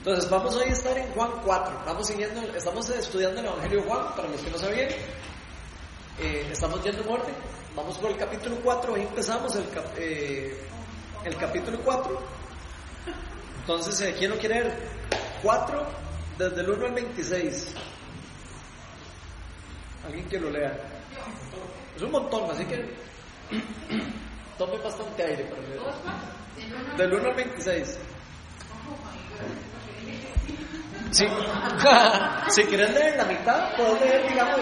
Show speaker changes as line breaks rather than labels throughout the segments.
Entonces vamos hoy a estar en Juan 4. Vamos siguiendo, estamos estudiando el Evangelio de Juan, para los que no sabían. Eh, estamos yendo en orden. Vamos por el capítulo 4, hoy empezamos el, eh, el capítulo 4. Entonces, eh, ¿quién lo quiere ver? 4, desde el 1 al 26. Alguien que lo lea. Es un montón, así que tome bastante aire para leer. Del 1 al 26. Sí. si quieres leer la mitad, puedes leer, digamos.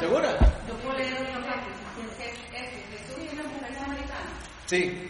¿Segura?
Yo puedo leer una parte. Jesús y una mujer samaritana.
Sí.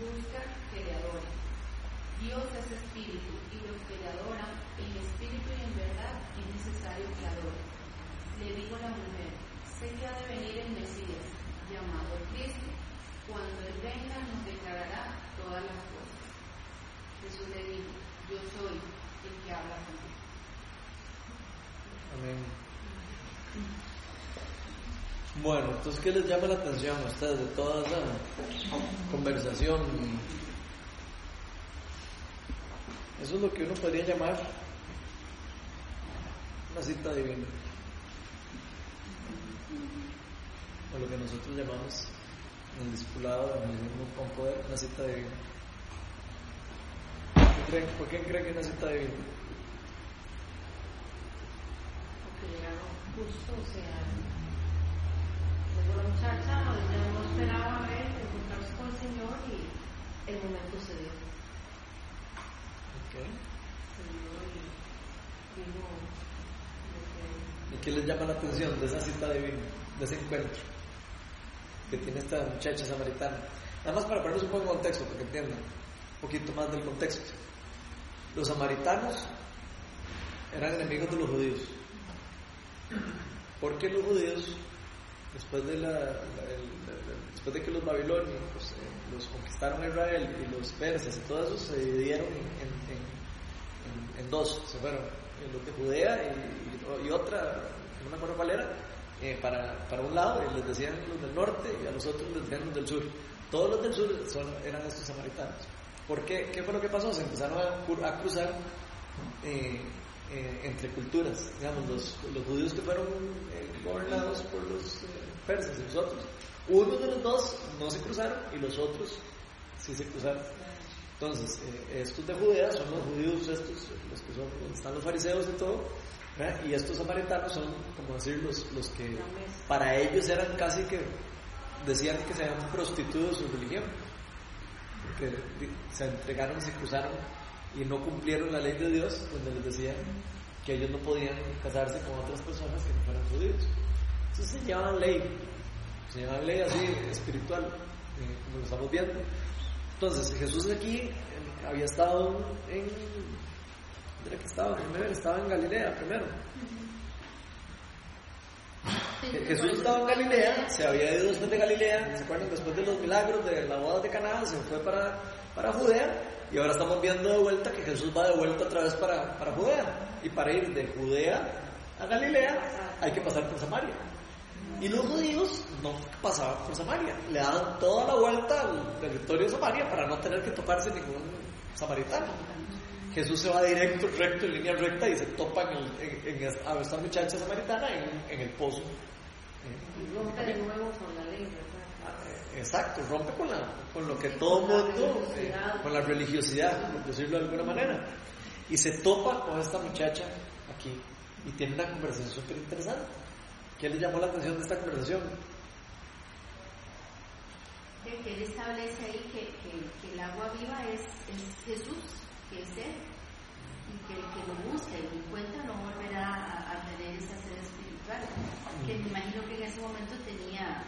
Busca que le adoren. Dios es espíritu y los que le adoran en espíritu y en verdad es necesario que adoren le dijo la mujer, sé que ha de venir el Mesías, llamado Cristo. Cuando Él venga nos declarará todas las cosas. Jesús le dijo, yo soy el que habla contigo.
Amén. Bueno, entonces, ¿qué les llama la atención a ustedes de toda esa conversación? Eso es lo que uno podría llamar una cita divina. o lo que nosotros llamamos en el discipulado, en el mismo con poder, una cita divina. ¿Por qué creen que es una cita divina?
Porque llegaron justo, o sea, la muchacha, ella no esperaba ver, encontrarse con el Señor y el momento se dio.
Okay.
Se dio y dijo lo que
¿Y qué les llama la atención de esa cita divina, de ese encuentro?
que tiene esta muchacha samaritana. Nada más para ponernos un poco en contexto, para que entiendan un poquito más del contexto. Los samaritanos eran enemigos de los judíos. Porque los judíos, después de, la, después de que los babilonios eh, los conquistaron a Israel y los persas y todo eso se dividieron en, dos, se fueron, los de Judea y, otra, no me acuerdo eh, para, para, un lado y les decían los del norte y a los otros les decían los del sur. Todos los del sur son, eran estos samaritanos. ¿Por qué? ¿Qué fue lo que pasó? Se empezaron a, a cruzar eh, eh, entre culturas. Digamos, los, los, judíos que fueron eh, gobernados por los persas y los otros. Uno de los dos no se cruzaron y los otros sí se cruzaron. Entonces, estos de Judea son los judíos, estos, los que son, donde están los fariseos y todo, y estos samaritanos son, como decir, los, los que para ellos eran casi que decían que se habían prostituido su religión que se entregaron, se cruzaron y no cumplieron la ley de Dios, donde les decían que ellos no podían casarse con otras personas que no fueran judíos. Entonces se llamaban ley, se llamaban ley así espiritual, eh, como lo estamos viendo. Entonces Jesús aquí eh, había estado en, ¿dónde que estaba primero? Estaba en Galilea primero. Jesús estaba en Galilea, se había ido después de Galilea, ¿se acuerdan? Después de los milagros de la boda de Caná, se fue para, para Judea y ahora estamos viendo de vuelta que Jesús va de vuelta otra vez para, para Judea. Y para ir de Judea a Galilea hay que pasar por Samaria. Y los judíos no pasaban por Samaria, le daban toda la vuelta al territorio de Samaria para no tener que toparse ningún samaritano. Jesús se va directo, recto, en línea recta y se topa a esta muchacha samaritana en, el pozo. Exacto, rompe con, la, con lo que todo mundo, eh, con la religiosidad, por decirlo de alguna manera. Y se topa con esta muchacha aquí y tiene una conversación súper interesante. ¿Qué le llamó la atención de esta conversación?
Que él establece ahí que, que, el agua viva es, es Jesús que es Él. Y que el que lo busca y lo encuentra no volverá a, tener esa sed espiritual. Que me imagino que en ese momento tenía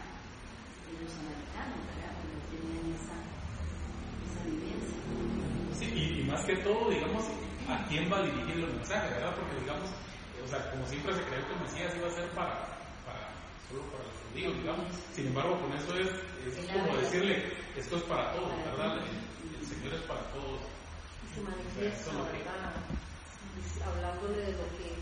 los samaritanos, ¿verdad? Porque tenían esa, esa vivencia.
Sí, y, más que todo, digamos, a quién va a dirigir los mensajes, ¿verdad? Porque, digamos, o sea, como siempre se cree que el Mesías iba a ser para, para solo para los judíos, digamos. Sin embargo, con eso es, es como decirle, esto es para todos, ¿verdad? el Señor es para todos
se manifiesta, ¿verdad? Hablándole de lo que,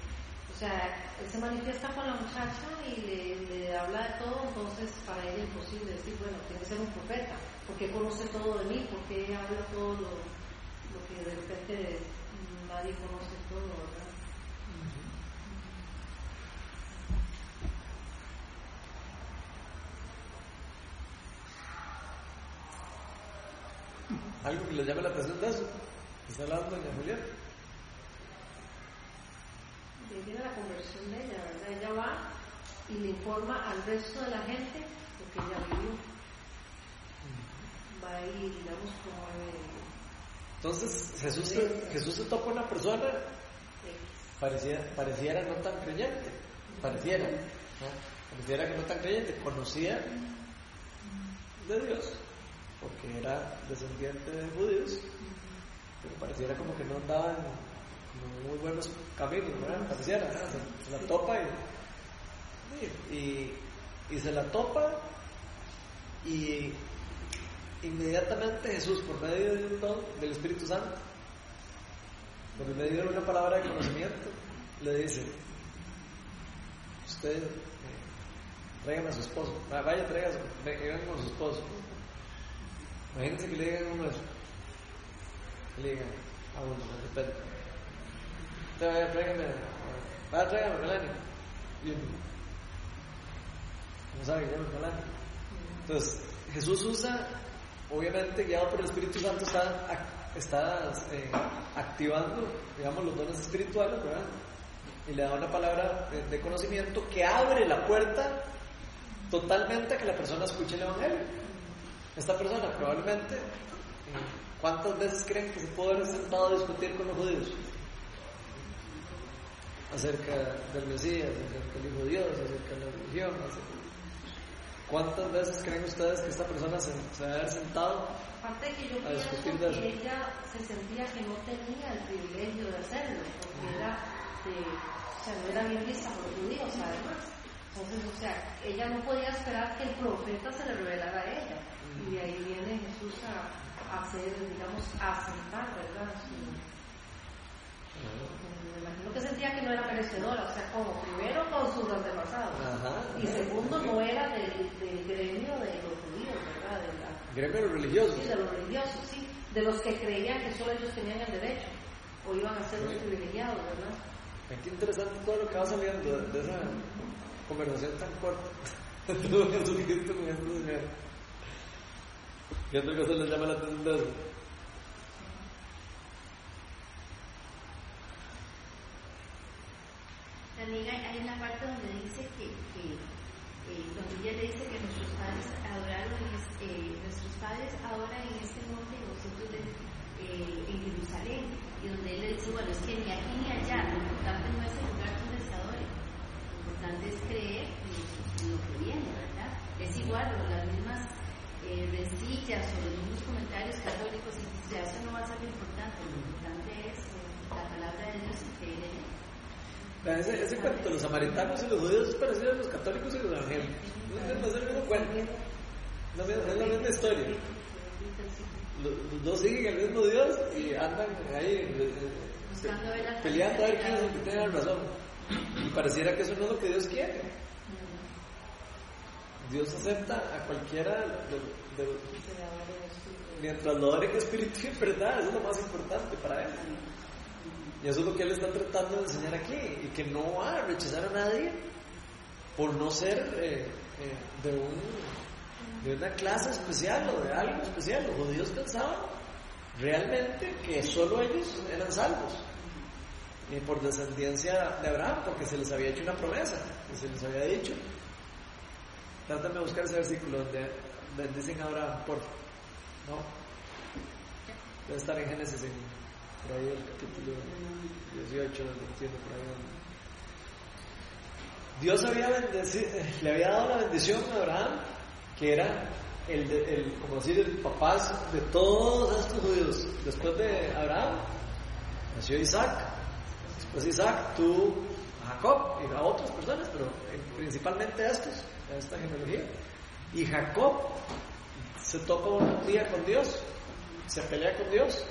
o sea, él se manifiesta con la muchacha y le, habla de todo, entonces para ella es imposible decir, bueno, tiene que ser un profeta, porque conoce todo de mí, porque habla todo lo, que de repente nadie conoce todo, ¿verdad?
¿Algo que le llame la atención de eso? ¿Está hablando doña Julia?
Y viene la conversión de ella, ¿verdad? Ella va y le informa al resto de la gente lo que ella vivió. Va ahí, digamos, como...
Entonces Jesús, se, Jesús se toca una persona, pareciera, pareciera no tan creyente, pareciera, pareciera que no tan creyente, conocía de Dios, porque era descendiente de judíos, pero pareciera como que no andaban en muy buenos caminos, ¿verdad? Se, la topa y, y, se la topa y inmediatamente Jesús, por medio de un don del Espíritu Santo, por medio de una palabra de conocimiento, le dice, usted eh, traigan a su esposo, vaya, traigan, con su esposo. Imagínense que le digan uno eso le digan a uno, de Te vaya, tráigame, vaya, tráigame uno, no sabe que llama Melania. Entonces, Jesús usa, obviamente guiado por el Espíritu Santo, está, está eh, activando, digamos, los dones espirituales, ¿verdad? Y le da una palabra de, conocimiento que abre la puerta totalmente a que la persona escuche el Evangelio. Esta persona probablemente ¿Cuántas veces creen que se puede haber sentado a discutir con los judíos? Acerca del Mesías, acerca del Hijo de Dios, acerca de la religión. ¿Cuántas veces creen ustedes que esta persona se, se haber sentado?
Aparte de que yo
A
pienso
discutir de eso.
que ella se sentía que no tenía el privilegio de hacerlo, porque era de, o sea, no era bien vista por los judíos además. Entonces, o sea, ella no podía esperar que el profeta se le revelara a ella. Y de ahí viene Jesús a, a hacer, digamos, a sentar, ¿verdad? Su- me imagino que sentía que no era merecedora, o sea, como primero con sus antepasados.
Ajá.
Y segundo, no era del, del gremio de los judíos, ¿verdad? De la,
Gremio religioso.
Sí, de los religiosos, sí. De los que creían que solo ellos tenían el derecho. O iban a ser los privilegiados, ¿verdad?
Qué interesante todo lo que va saliendo de, de esa conversación tan corta. Todo Jesucristo con esta señora. ¿Qué otra cosa les llama la atención de eso?
También hay, hay una parte donde dice que, eh, donde ella le dice que nuestros padres adoraron, eh, nuestros padres adoran en este monte y vosotros de- eh, en Jerusalén. Y donde él le dice, bueno, es que ni aquí ni allá, lo importante no es el lugar donde se adore, lo importante es creer en, lo que viene, ¿verdad? Es igual, o las mismas eh, rencillas o los mismos comentarios católicos, y dice, eso no va a ser lo importante es eh, la palabra de Dios y creer en él.
Ese, ese cuento de los samaritanos y los judíos es parecido a los católicos y los evangélicos. No es el mismo cuento. Es la misma historia. Los, dos siguen el mismo Dios y andan ahí eh,
la
peleando a ver quién es el que tiene la razón. Y pareciera que eso no es lo que Dios quiere. Dios acepta a cualquiera de, de- mientras lo adoren en espíritu y verdad, eso es lo más importante para él. Y eso es lo que él está tratando de enseñar aquí, y que no va a rechazar a nadie por no ser eh, eh, de, un, de una clase especial o de algo especial. Los judíos pensaban realmente que solo ellos eran salvos, y por descendencia de Abraham, porque se les había hecho una promesa, que se les había dicho. Trátame de buscar ese versículo donde bendicen a Abraham, por. ¿No? Debe estar en Génesis, en, por ahí el capítulo 18, donde entiendo por ahí. donde- Dios había bendecido, le había dado la bendición a Abraham, que era el, el, como decir, el papá de todos estos judíos. Después de Abraham, nació Isaac. Después Isaac tuvo a Jacob y a otras personas, pero eh, principalmente a estos, a esta genealogía. Y Jacob se topa un día con Dios, se pelea con Dios,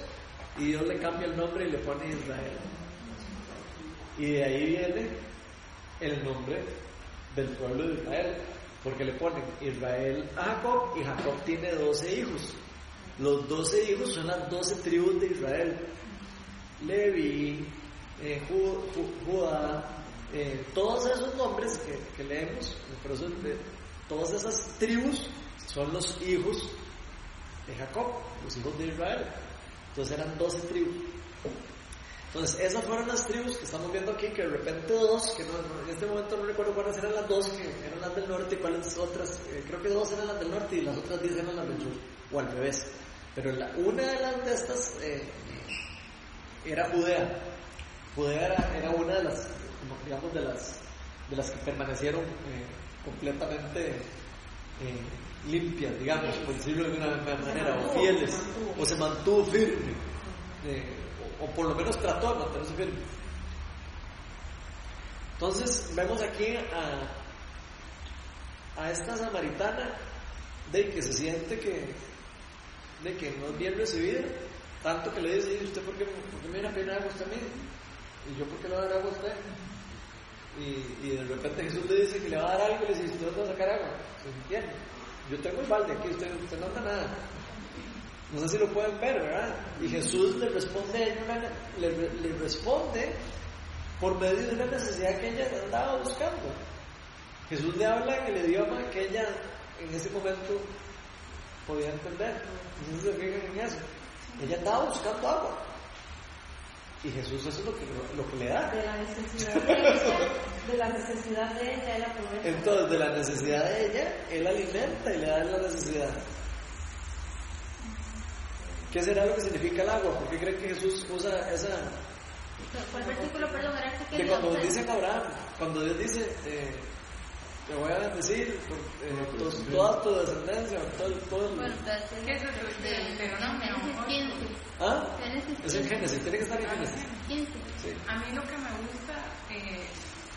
y Dios le cambia el nombre y le pone Israel. Y de ahí viene el nombre del pueblo de Israel, porque le ponen Israel a Jacob y Jacob tiene 12 hijos. Los 12 hijos son las 12 tribus de Israel. Levi, eh, Ju- Ju- Judá, eh, todos esos nombres que, que leemos, eso, eh, todas esas tribus son los hijos de Jacob, los hijos de Israel. Entonces eran 12 tribus. Entonces, esas fueron las tribus que estamos viendo aquí, que de repente dos, que no, en este momento no recuerdo cuáles eran las dos, que eran las del norte y cuáles otras, eh, creo que dos eran las del norte y las otras diez eran las del sur, o al revés. Pero la- una de las de estas eh, era Judea. Judea era, una de las, digamos, de las, de las que permanecieron eh, completamente limpias, digamos, por decirlo de alguna manera, o fieles, o se mantuvo firme, eh, o, o por lo menos trató de mantenerse firme. Entonces vemos aquí a, a esta samaritana de que se siente que, de que no es bien recibida, tanto que le dice, ¿y usted por qué, por qué me viene a pedir agua usted a mí? ¿Y yo por qué le voy a dar agua a usted? Y, y de repente Jesús le dice que le va a dar algo y le dice, ¿usted va a sacar agua? ¿Se entiende? Yo tengo el balde aquí, usted, no anda nada. No sé si lo pueden ver, ¿verdad? Y Jesús le responde, le, responde por medio de una necesidad que ella andaba buscando. Jesús le habla en el idioma que ella en ese momento podía entender. Entonces se fijan en eso. Ella andaba buscando agua. Y Jesús eso es lo que, lo que le da.
De la necesidad de ella, de la necesidad de ella, él aprovecha.
Entonces, de la necesidad de ella, Él alimenta y le da la necesidad. ¿Qué será lo que significa el agua? ¿Por qué creen que Jesús usa esa...
¿Cuál versículo, perdón, era el que
Que cuando dice Abraham, cuando Dios dice, eh, te voy a bendecir por eh, tos- toda tu descendencia, todo, todo el-
Bueno,
¿Qué es eso?
de
Deuteronomio,
Génesis
¿no?
15.
¿Ah? Es
15.
Génesis, tiene que estar en Génesis.
15.
Sí.
A mí lo que me gusta eh,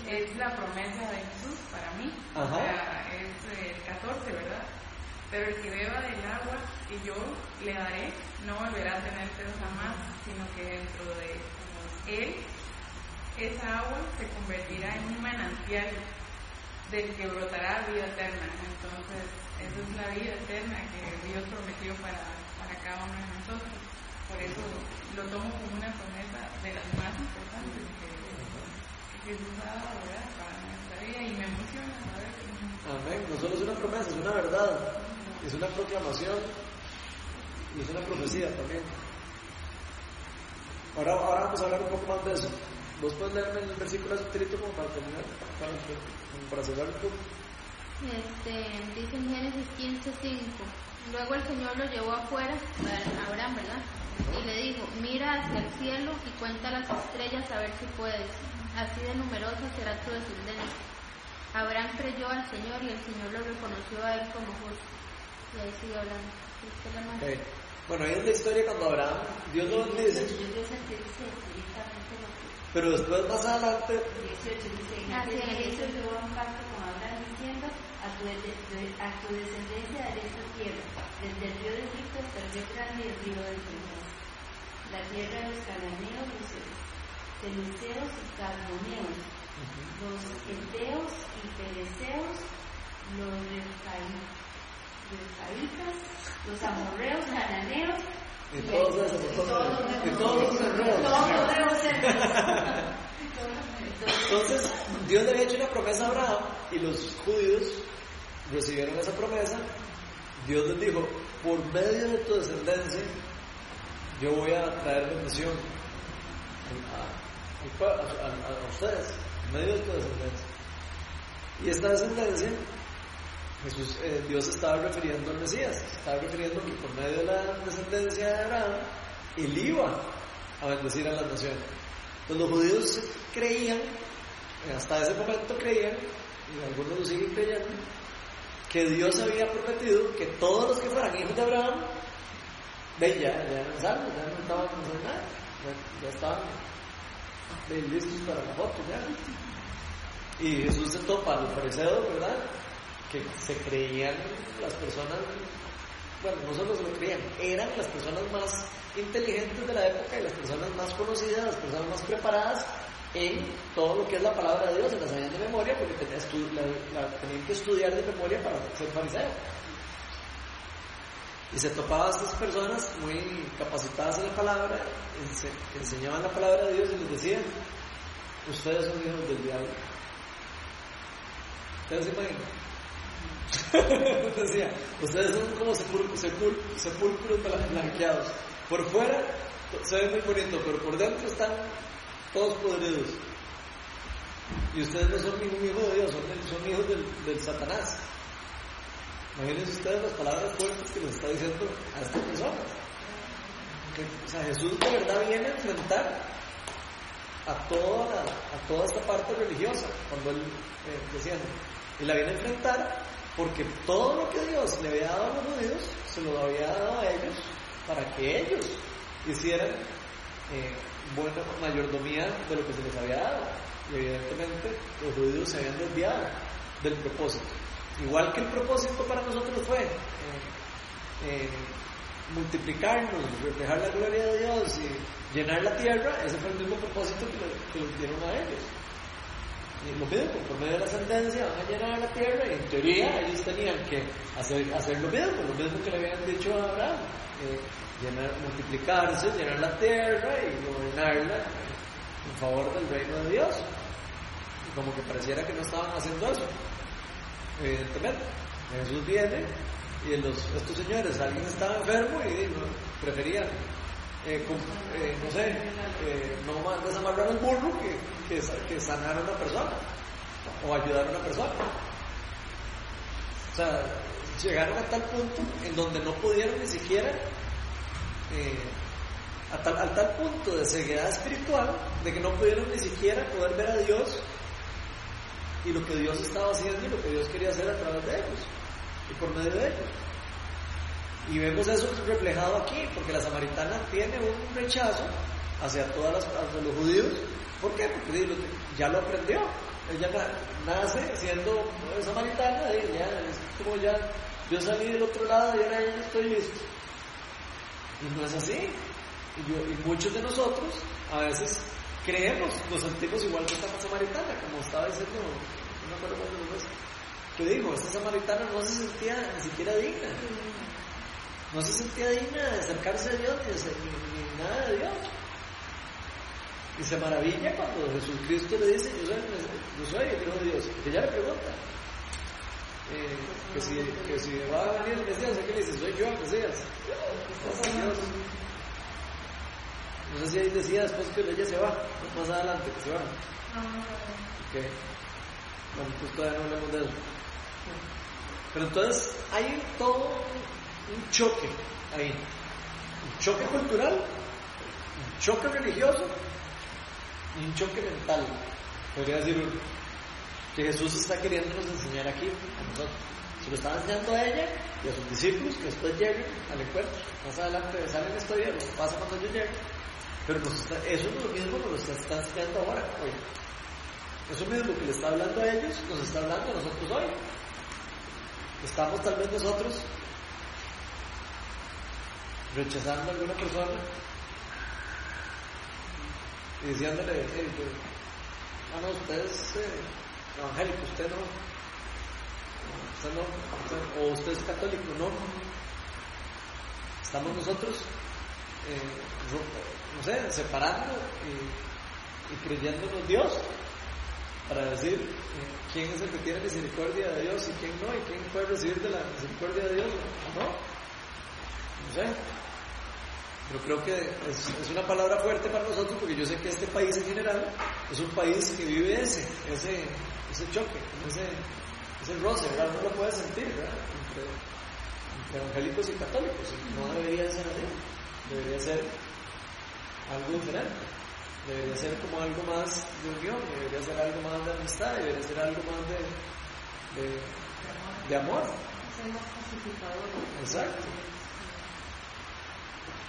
es la promesa de Jesús para mí.
Ajá.
O sea, es eh, el 14, ¿verdad? Pero el que beba del agua que yo le daré no volverá a tener sed jamás, sino que dentro de él esa agua se convertirá en un manantial del que brotará vida eterna. Entonces, esa es la vida eterna que Dios prometió para, para cada uno de nosotros. Por eso lo tomo como una promesa de las más importantes que, que Jesús ha dado ¿verdad? para nuestra vida y me emociona saber que
Amén. No solo es una promesa, es una verdad. Es una proclamación y es una profecía también. Ahora, ahora vamos a hablar un poco más de eso. ¿Vos puedes leerme el versículo ese tirito como para terminar? Para cerrar un poco.
Este, dice en Génesis 15:5. Luego el Señor lo llevó afuera, a Abraham, ¿verdad? Y le dijo, mira hacia el cielo y cuenta las estrellas a ver si puedes. Así de numerosa será tu descendencia. Abraham creyó al Señor y el Señor lo reconoció a él como justo. Y ahí sigue hablando.
Bueno, ahí es la historia cuando Abraham, Dios lo
dice
pero después más adelante,
18 dice, en aquel
sí,
día
ahí
hizo
dice.
Jehová un pacto con Abraham diciendo, a tu, de- de- a tu descendencia daré esta tierra, desde el río de Egipto hasta el río grande y el río del Jordán. La tierra de los cananeos, los filisteos y carboneos, los eteos y pereceos, los refaitas, los amorreos, cananeos,
y todos los enredos.
todos los.
Entonces, Dios le había hecho una promesa a Abraham y los judíos recibieron esa promesa. Dios les dijo, por medio de tu descendencia, yo voy a traer bendición a- a ustedes, por medio de tu descendencia. Y esta descendencia, Jesús, eh, Dios estaba refiriendo al Mesías, estaba refiriendo que por medio de la descendencia de Abraham, él iba a bendecir a las naciones. Entonces los judíos creían, hasta ese momento creían, y algunos lo siguen creyendo, que Dios había prometido que todos los que fueran hijos de Abraham, ven ya, ya eran salvos, ya no estaban haciendo nada, ya, ya estaban listos para la foto ya. Y Jesús se topa a los fariseos, ¿verdad? Que se creían las personas, bueno, no solo se lo creían, eran las personas más inteligentes de la época y las personas más conocidas, las personas más preparadas en todo lo que es la palabra de Dios, se la sabían de memoria porque tenían, la- tenían que estudiar de memoria para ser fariseo. Y se topaba a estas personas muy capacitadas en la palabra, enseñaban la palabra de Dios y les decían, ustedes son hijos del diablo. ¿Ustedes se imaginan? Decía, ustedes son como sepul- sepul- sepulcros blan- blanqueados. Por fuera se ve muy bonito, pero por dentro están todos podridos. Y ustedes no son ningún hijo de Dios, son, hijos del, Satanás. Imagínense ustedes las palabras fuertes que les está diciendo a estas personas. Que, o sea, Jesús de verdad viene a enfrentar a toda, a toda esta parte religiosa, cuando él eh, decía, y la viene a enfrentar porque todo lo que Dios le había dado a los judíos, se lo había dado a ellos para que ellos hicieran eh, buena mayordomía de lo que se les había dado. Y evidentemente los judíos se habían desviado del propósito. Igual que el propósito para nosotros fue eh, eh, multiplicarnos, reflejar la gloria de Dios y llenar la tierra, ese fue el mismo propósito que, le- que les dieron a ellos. Lo mismo, por medio de la ascendencia van a llenar la tierra y en teoría ellos tenían que hacer, hacer lo mismo, lo mismo que le habían dicho a Abraham, eh, multiplicarse, llenar la tierra y gobernarla en favor del reino de Dios. Y como que pareciera que no estaban haciendo eso, evidentemente. Jesús viene y estos señores, alguien estaba enfermo y no, preferían, eh, eh, no sé, eh, no más desamarrar el burro que, que, sa- que sanar a una persona o ayudar a una persona. O sea, llegaron a tal punto en donde no pudieron ni siquiera, a tal, al tal punto de ceguedad espiritual, de que no pudieron ni siquiera poder ver a Dios y lo que Dios estaba haciendo y lo que Dios quería hacer a través de ellos y por medio de ellos. Y vemos eso reflejado aquí, porque la samaritana tiene un rechazo hacia todas las, los judíos. ¿Por qué? Porque ya lo aprendió. Ella nace siendo samaritana, y es como ya, yo salí del otro lado y ahora ya estoy listo. Y no es así. Y muchos de nosotros a veces creemos, nos sentimos igual que esta samaritana, como estaba diciendo, no me acuerdo cuándo que dijo, esta samaritana no se sentía ni siquiera digna. No se sentía digna de acercarse a Dios ni, ni, nada de Dios. Y se maravilla cuando Jesucristo le dice, yo soy, yo soy el Hijo de Dios. Que ya le pregunta, eh, que, si, que si va a venir el Mesías, ¿qué le dice? Soy yo el Mesías. Dios. No sé si ahí decía después que ella se va, más adelante, que se va. Ok. Bueno, pues todavía no hablamos de eso. Pero entonces hay todo un choque ahí. Un choque cultural, un choque religioso y un choque mental. Podría decir uno. Que Jesús está queriéndonos enseñar aquí a nosotros. Se lo estaba enseñando a ella y a sus discípulos que después lleguen al encuentro. Más adelante sale la historia, lo pasa cuando yo llegue. Pero eso es lo mismo que nos está enseñando ahora, hoy. Eso mismo que le está hablando a ellos, nos está hablando a nosotros hoy. Estamos tal vez nosotros rechazando a alguna persona y diciéndole, hey, ah, no, usted es eh, evangélico, usted no, usted no, o usted es católico, no. Estamos nosotros, eh, no sé, separando y, y creyéndonos Dios para decir eh, quién es el que tiene misericordia de Dios y quién no, y quién puede recibir de la misericordia de Dios no. No sé. Pero creo que es, es, una palabra fuerte para nosotros porque yo sé que este país en general es un país que vive ese, ese, ese choque, ese, ese roce, ¿verdad? Uno lo puede sentir, ¿verdad? Entre, entre evangélicos y católicos. No debería ser así, debería ser algo diferente debería ser como algo más de unión, debería ser algo más de amistad, debería ser algo más de, de, de amor.
Ser más pacificador.
Exacto.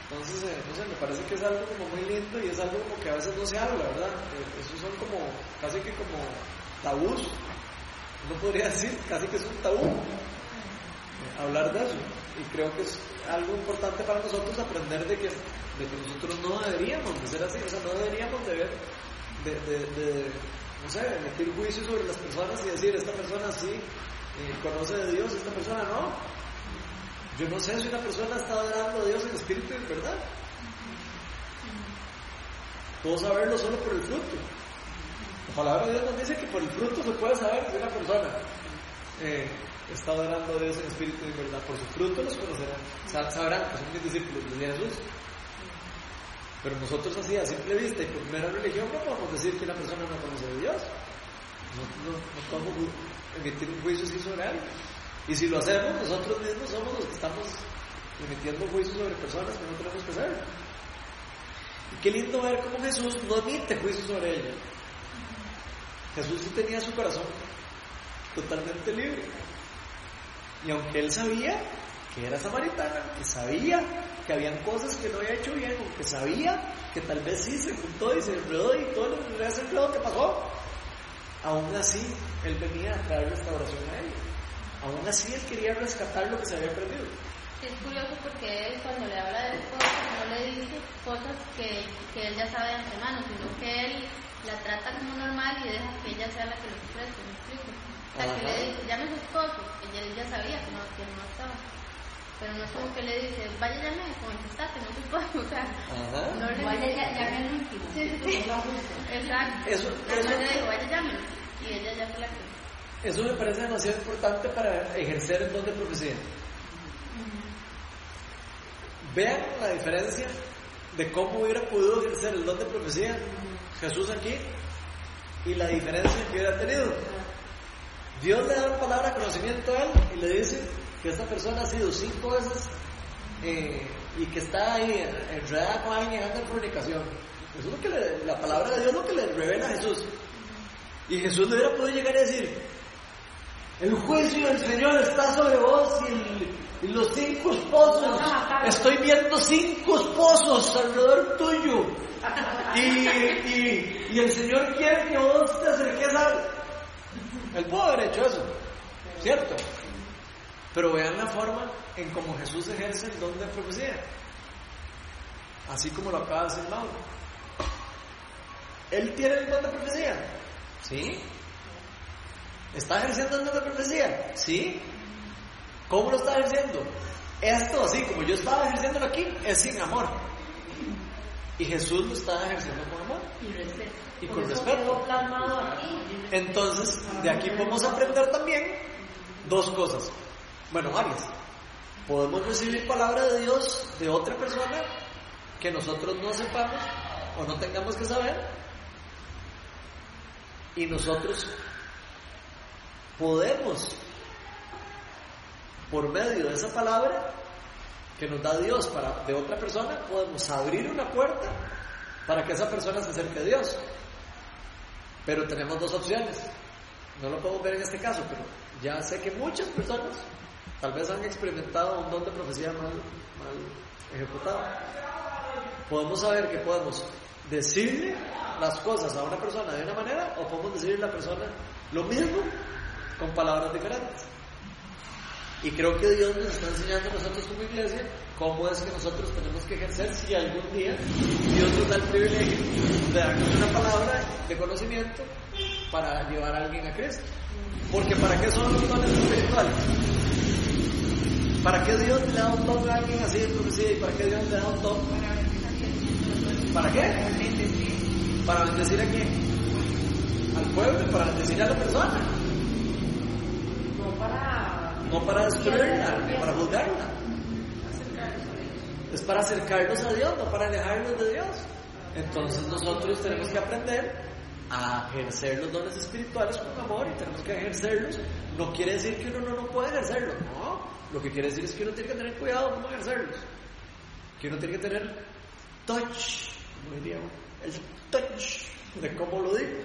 Entonces, eh, no sé, me parece que es algo como muy lindo y es algo como que a veces no se habla, ¿verdad? Eh, esos son como, casi que como tabús. Uno podría decir, casi que es un tabú eh, hablar de eso. Y creo que es algo importante para nosotros aprender de que, de nosotros no deberíamos de ser así, o sea, no deberíamos de ver, de, de, no sé, emitir juicios sobre las personas y decir, esta persona sí eh, conoce de Dios, esta persona no. Yo no sé si una persona está adorando a Dios en espíritu y en verdad. Puedo saberlo solo por el fruto. La palabra de Dios nos dice que por el fruto se puede saber si una persona eh, está adorando a Dios en espíritu y en verdad. Por su fruto los conocerán. Sabrán que son mis discípulos de Jesús. Pero nosotros así, a simple vista y por mera religión, no podemos decir que una persona no conoce de Dios. No podemos emitir un juicio así sobre alguien. Y si lo hacemos, nosotros mismos somos los que estamos emitiendo juicios sobre personas que no tenemos que hacer. Y qué lindo ver cómo Jesús no emite juicios sobre ella. Jesús sí tenía su corazón totalmente libre. Y aunque él sabía que era samaritana, que sabía que habían cosas que no había hecho bien, aunque sabía que tal vez sí se juntó y se enredó y todo lo ese enredo que pasó, aún así él venía a traer restauración a ella. Aún así él quería rescatar lo que se había perdido.
Es curioso porque él cuando le habla de cosas no le dice cosas que, que él ya sabe de antemano, sino que él la trata como normal y deja que ella sea la que lo exprese, ¿me explico? O sea, que le dice, llame a su esposo, ella ya sabía que no, que no estaba. Pero no es como que le dice, vaya llame, contestate, no se puede, o sea,
Ajá.
no le
Vaya, ya, ya me último.
Sí, sí, sí. Exacto.
Eso,
Entonces
eso,
le dijo, vaya llame, y ella ya fue la que...
eso me parece demasiado importante para ejercer el don de profecía. Vean la diferencia de cómo hubiera podido ejercer el don de profecía Jesús aquí y la diferencia que hubiera tenido. Dios le da una palabra conocimiento a él y le dice que esta persona ha sido cinco veces eh, y que está ahí enredada con alguien en fornicación. Eso es lo que le- la palabra de Dios es lo que le revela a Jesús. Y Jesús le hubiera podido llegar a decir, el juicio del Señor está sobre vos y, el- y los cinco esposos. Estoy viendo cinco esposos alrededor tuyo. Y, y- y el Señor quiere que vos te acerques a... Él pudo haber hecho eso, ¿cierto? Pero vean la forma en cómo Jesús ejerce el don de profecía. Así como lo acaba de decir Mauro. Él tiene el don de profecía. ¿Sí? ¿Está ejerciendo de profecía? ¿Sí? ¿Cómo lo está ejerciendo? Esto así como yo estaba ejerciéndolo aquí es sin amor. Y Jesús lo está ejerciendo con amor.
Y respeto.
Y con respeto. Entonces, de aquí podemos aprender también dos cosas. Bueno, varias. Podemos recibir palabra de Dios de otra persona que nosotros no sepamos o no tengamos que saber. Y nosotros podemos, por medio de esa palabra que nos da Dios para, de otra persona, podemos abrir una puerta para que esa persona se acerque a Dios. Pero tenemos dos opciones. No lo podemos ver en este caso, pero ya sé que muchas personas tal vez han experimentado un don de profecía mal, mal ejecutado. Podemos saber que podemos decirle las cosas a una persona de una manera o podemos decirle a la persona lo mismo con palabras diferentes. Y creo que Dios nos está enseñando a nosotros como iglesia cómo es que nosotros tenemos que ejercer si algún día Dios nos da el privilegio de darnos una palabra de conocimiento para llevar a alguien a Cristo. Porque ¿para qué son los dones espirituales? ¿Para qué Dios le da un don a alguien así de profecía y para qué Dios le da un don? ¿Para qué? ¿Para bendecir a quién? Al pueblo, para bendecir a la persona.
No para.
Destruirla, para juzgarla. Es para acercarnos a Dios, no para alejarnos de Dios. Entonces nosotros tenemos que aprender a ejercer los dones espirituales con amor y tenemos que ejercerlos. No quiere decir que uno no, no puede ejercerlos, no. Lo que quiere decir es que uno tiene que tener cuidado cómo ejercerlos. Que uno tiene que tener touch, como diríamos, el touch de cómo lo digo.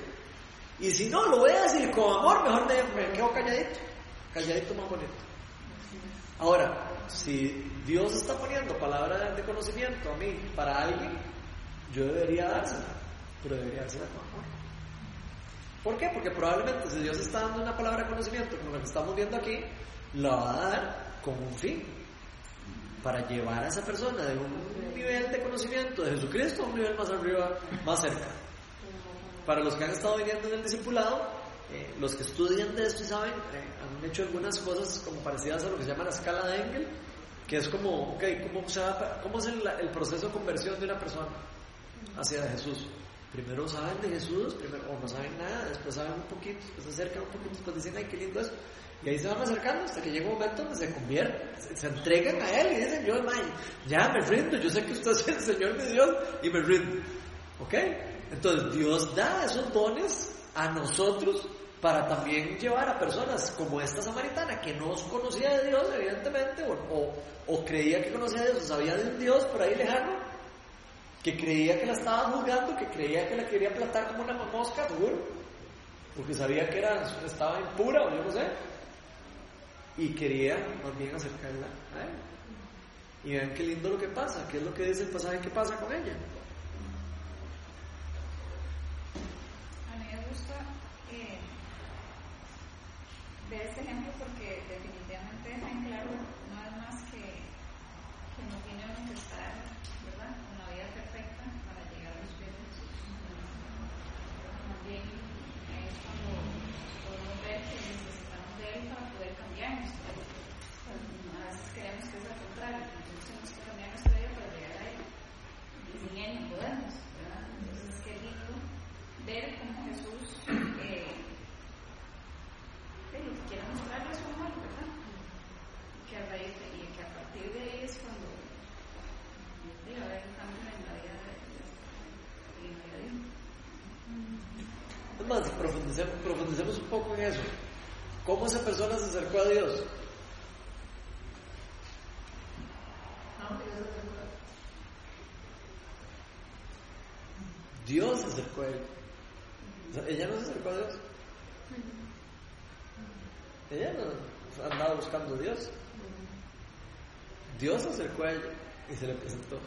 Y si no, lo voy a decir con amor, mejor me, me quedo calladito. Calladito más bonito. Ahora, si Dios está poniendo palabra de conocimiento a mí para alguien, yo debería dársela, pero debería dársela con amor. ¿Por qué? Porque probablemente si Dios está dando una palabra de conocimiento, como la que estamos viendo aquí, la va a dar con un fin, para llevar a esa persona de un nivel de conocimiento de Jesucristo a un nivel más arriba, más cerca. Para los que han estado viniendo en el discipulado, eh, los que estudian de esto y saben, eh, han hecho algunas cosas como parecidas a lo que se llama la escala de Engel, que es como, ok, ¿cómo, se va- cómo es el, el proceso de conversión de una persona hacia Jesús? Primero saben de Jesús, primero, o no saben nada, después saben un poquito, después se acercan un poquito, después dicen, ay, qué lindo es. Y ahí se van acercando hasta que llega un momento donde se convierten, se, se entregan a Él y dicen, yo, man, ya me rindo, yo sé que usted es el Señor de Dios y me rindo. ¿Ok? Entonces Dios da esos dones a nosotros para también llevar a personas como esta samaritana que no conocía de Dios, evidentemente, o, o- creía que conocía a Dios, o sabía de un Dios por ahí lejano, que creía que la estaba juzgando, que creía que la quería plantar como una mosca, seguro, porque sabía que era, estaba impura o yo no sé, y quería más bien acercarla a él. Y vean qué lindo lo que pasa, qué es lo que dice el pasaje que pasa con ella.
A mí me gusta eh, ver este ejemplo porque definitivamente deja en claro una vez más que, que no tiene uno que estar, ¿verdad?, con la vida perfecta para llegar a los pies de Jesús. Más bien, ahí es cuando podemos ver que necesitamos de Él para poder cambiarnos. A veces creemos que es al contrario, nosotros tenemos que cambiar nuestra vida para llegar a Él. Y sin Él no podemos, ¿verdad? Entonces, qué lindo ver cómo Jesús eh, eh, lo que quiere mostrarle es su amor, ¿verdad? Y que a raíz de, y que a partir de ahí es cuando digo, va a haber un cambio en la vida de, de, de, de Dios.
Es más, profundicemos, profundicemos un poco en eso. ¿Cómo esa persona se acercó a Dios? Dios se acercó a él. O sea, ella no se acercó a Dios. Ella no andaba buscando a Dios. Dios se acercó a ella y se le presentó.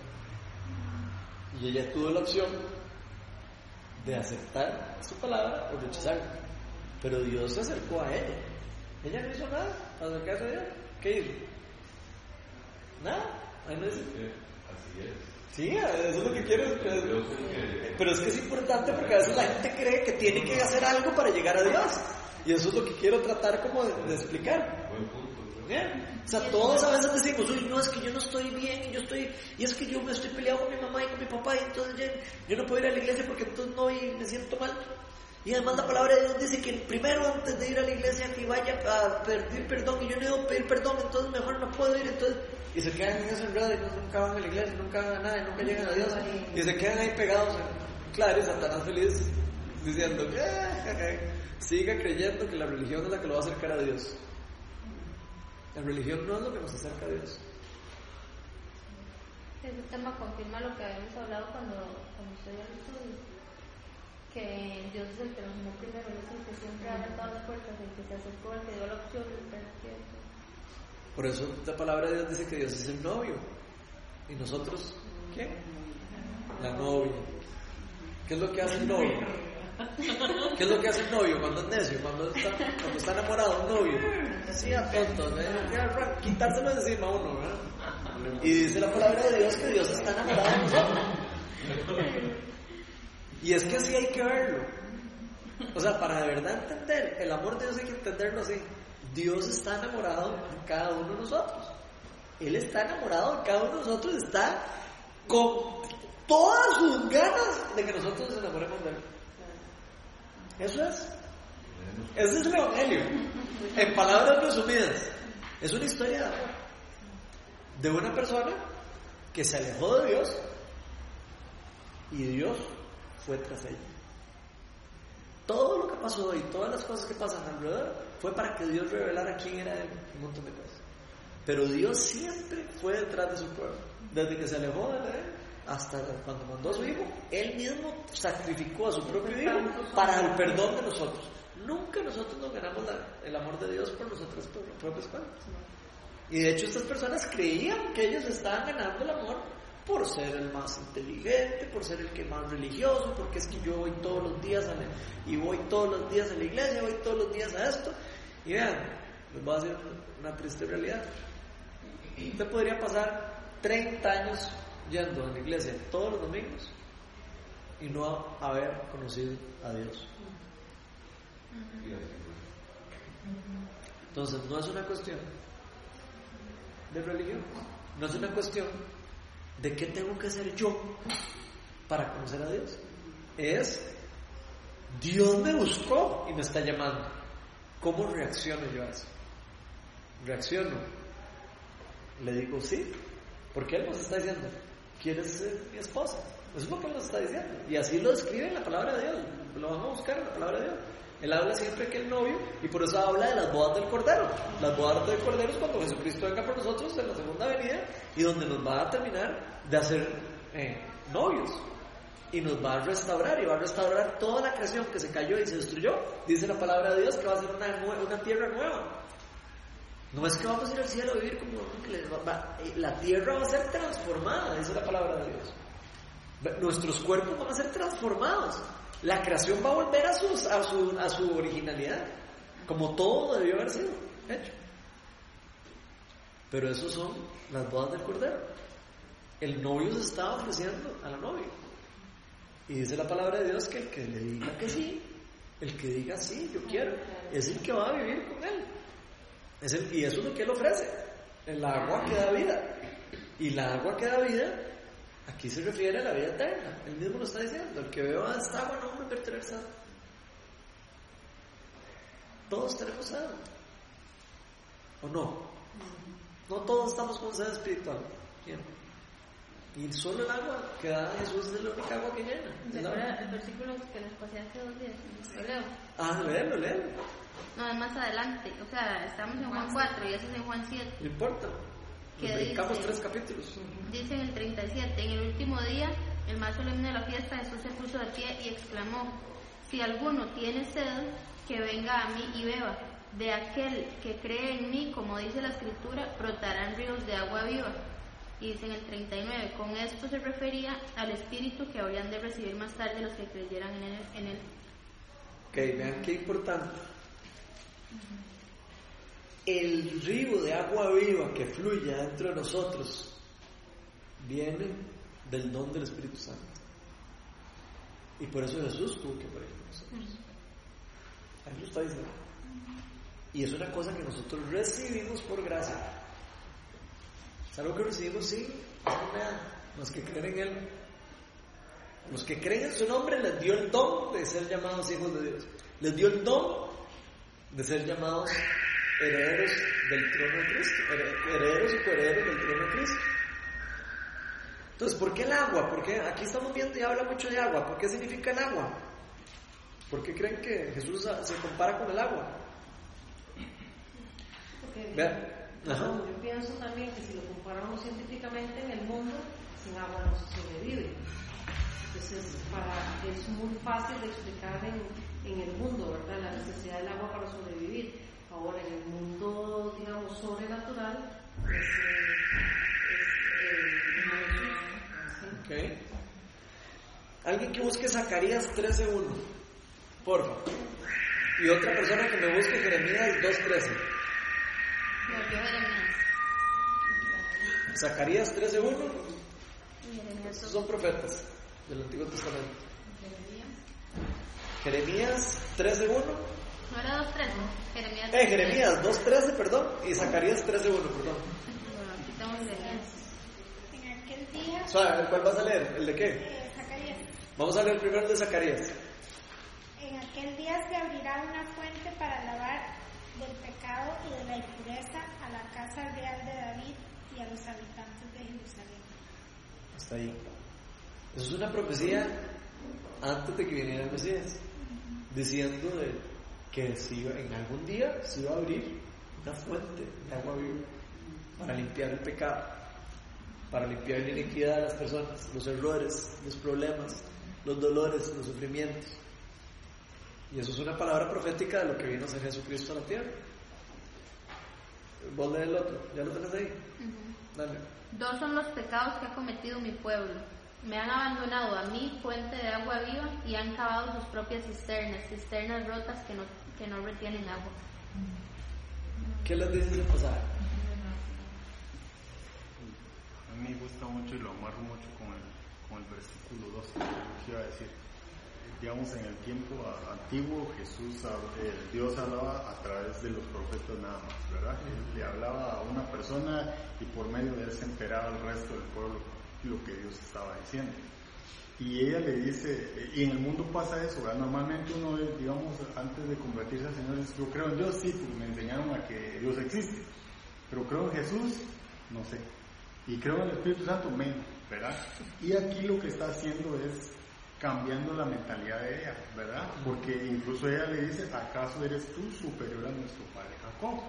Y ella tuvo la opción de aceptar su palabra o rechazarla. Pero Dios se acercó a ella. Ella no hizo nada para acercarse a Dios. ¿Qué hizo? Nada. Ahí no dice.
Así es.
Sí, eso es lo que quiero. Pero es que es importante porque a veces la gente cree que tiene que hacer algo para llegar a Dios. Y eso es lo que quiero tratar como de, de explicar. Bien. O sea, todos a veces decimos, uy, no, es que yo no estoy bien y yo estoy, y es que yo me estoy peleado con mi mamá y con mi papá y entonces ya- yo no puedo ir a la iglesia porque entonces no y me siento mal. Y además la palabra de Dios dice que primero antes de ir a la iglesia que vaya a pedir perdón y yo no debo pedir perdón, entonces mejor no puedo ir, entonces... Y se quedan en ese y nunca van a la iglesia, nunca van a nada, y nunca llegan a Dios. Y se quedan ahí pegados. Claro, y Satanás feliz diciendo, "Eh, siga creyendo que la religión es la que lo va a acercar a Dios. La religión no es lo que nos acerca a Dios.
Ese tema confirma lo que habíamos hablado cuando, cuando estoy al estudio. Que Dios es el que nos amó primero, es el que siempre abre todas las puertas, el que se acercó, el que dio la opción de estar quieto.
Por eso la palabra de Dios dice que Dios es el novio. ¿Y nosotros? ¿Quién? La novia. ¿Qué es lo que hace el novio? ¿Qué es lo que hace el novio cuando es necio? Cuando está, cuando está enamorado un novio. Así a tonto, ¿eh? Quitárselo encima a uno, ¿verdad? Y dice la palabra de Dios que Dios está enamorado de nosotros. Y es que así hay que verlo. O sea, para de verdad entender el amor de Dios hay que entenderlo así. Dios está enamorado de cada uno de nosotros. Él está enamorado de cada uno de nosotros, está con todas sus ganas de que nosotros nos enamoremos de Él. Eso es. Ese es el Evangelio. En palabras resumidas, es una historia de una persona que se alejó de Dios y Dios fue tras ella. Todo lo que pasó y todas las cosas que pasan alrededor fue para que Dios revelara quién era Él, un montón de cosas. Pero Dios siempre fue detrás de su pueblo. Desde que se alejó de Él hasta cuando mandó a su hijo, Él mismo sacrificó a su propio hijo para el perdón de nosotros. Nunca nosotros nos ganamos la- el amor de Dios por nuestras pro- propias cuentas. Y de hecho estas personas creían que ellos estaban ganando el amor por ser el más inteligente, por ser el que más religioso, porque es que yo voy todos los días a la, y voy todos los días a la iglesia, voy todos los días a esto. Y vean, les voy a decir una triste realidad. Usted podría pasar 30 años yendo a la iglesia todos los domingos y no haber conocido a Dios. Entonces, no es una cuestión de religión, no es una cuestión de qué tengo que hacer yo para conocer a Dios. Es Dios me buscó y me está llamando. ¿Cómo reacciono yo a eso? Reacciono. Le digo sí, porque Él nos está diciendo, ¿quieres ser mi esposa? Eso es lo que nos está diciendo. Y así lo describe la palabra de Dios. Lo vamos a buscar en la palabra de Dios. Él habla siempre que el novio, y por eso habla de las bodas del Cordero. Las bodas del Cordero es cuando Jesucristo venga por nosotros en la segunda venida y donde nos va a terminar de hacer eh, novios. Y nos va a restaurar y va a restaurar toda la creación que se cayó y se destruyó. Dice la palabra de Dios que va a ser una tierra nueva. No es que vamos a ir al cielo a vivir como que les va- va- eh, la tierra va a ser transformada, dice la palabra de Dios. Nuestros cuerpos van a ser transformados. La creación va a volver a, a, su, a su originalidad, como todo debió haber sido hecho. Pero eso son las bodas del Cordero. El novio se está ofreciendo a la novia. Y dice la palabra de Dios que el que le diga que sí, el que diga sí, yo quiero, es el que va a vivir con él. Es el, y eso es lo que él ofrece. El agua que da vida. Y la agua que da vida, aquí se refiere a la vida eterna. Él mismo lo está diciendo. El que beba esta agua no tener sed. Todos tenemos sed. ¿O no? No todos estamos con sed espiritual. ¿Quién? Y solo el agua que da Jesús es la única agua que llena.
¿Se
Es la
acuerda
única.
el versículo que pasé hace dos días? Lo leo.
Ah, léelo, léelo.
No, es más adelante. O sea, estamos en Juan 4 y eso es en Juan 7.
No importa.
¿Qué
Nos brincamos
dice?
tres capítulos.
Dice en el 37, en el último día, el más solemne de la fiesta, Jesús se puso de pie y exclamó, si alguno tiene sed, que venga a mí y beba. De aquel que cree en mí, como dice la escritura, brotarán ríos de agua viva. Y dice en el 39, con esto se refería al espíritu que habrían de recibir más tarde los que creyeran en él. En él.
Ok, vean qué importante. El río de agua viva que fluye dentro de nosotros viene del don del Espíritu Santo. Y por eso Jesús tuvo que morir por nosotros. Ahí lo está diciendo. Y es una cosa que nosotros recibimos por gracia. Es algo que recibimos sin nada, los que creen en Él. Los que creen en su nombre les dio el don de ser llamados hijos de Dios. Les dio el don de ser llamados herederos del trono de Cristo. Herederos y coherederos del trono de Cristo. Entonces, ¿por qué el agua? Porque aquí estamos viendo y habla mucho de agua. ¿Por qué significa el agua? ¿Por qué creen que Jesús se compara con el agua?
Porque.
Ajá.
yo pienso también que si lo comparamos científicamente en el mundo, sin agua no se sobrevive. Entonces, para, es muy fácil de explicar en, en el mundo, ¿verdad? La necesidad del agua para sobrevivir. Ahora, en el mundo, digamos, sobrenatural, pues, eh, es, eh, existe. ¿sí?
Ok. Alguien que busque Zacarías 13.1. Por favor. Y otra persona que me busque Jeremías 2.13.
No, yo Jeremías.
Zacarías 13.1.
Y Jeremías
Estos son profetas del Antiguo Testamento.
Jeremías.
Jeremías 13.1.
¿No era 2.13? Jeremías.
Eh, Jeremías 2.13, perdón. Y Zacarías 13.1, perdón.
Bueno, aquí Jeremías.
En aquel día,
Suave, ¿cuál vas a leer? ¿El de qué?
eh, Zacarías,
Vamos a leer primero el de Zacarías.
en aquel día se abrirá una fuente para lavar del pecado y de la impureza a la casa real de David y a los habitantes de Jerusalén.
Hasta ahí. Eso es una profecía antes de que viniera el Mesías, diciendo de que si en algún día se iba a abrir una fuente de agua viva para limpiar el pecado, para limpiar la iniquidad de las personas, los errores, los problemas, los dolores, los sufrimientos. Y eso es una palabra profética de lo que vino a ser Jesucristo a la tierra. Vos lees el otro, ¿ya lo tenés ahí?
Ujú.
Dale.
Dos son los pecados que ha cometido mi pueblo. Me han abandonado a mí, fuente de agua viva, y han cavado sus propias cisternas, cisternas rotas que no, que no retienen agua.
¿Qué les dice ese pasaje?
A mí me gusta mucho y lo amarro mucho con el, con el versículo 2 que iba a decir. Digamos, en el tiempo antiguo Jesús, eh, Dios hablaba a través de los profetas nada más, ¿verdad? Él le hablaba a una persona y por medio de él se enteraba el resto del pueblo lo que Dios estaba diciendo. Y ella le dice, y en el mundo pasa eso, ¿verdad? Normalmente uno, digamos, antes de convertirse al Señor, dice, yo creo en Dios, sí, porque me enseñaron a que Dios existe. Pero creo en Jesús, no sé. Y creo en el Espíritu Santo, menos, ¿verdad? Y aquí lo que está haciendo es cambiando la mentalidad de ella, ¿verdad? Porque incluso ella le dice, ¿acaso eres tú superior a nuestro padre Jacob?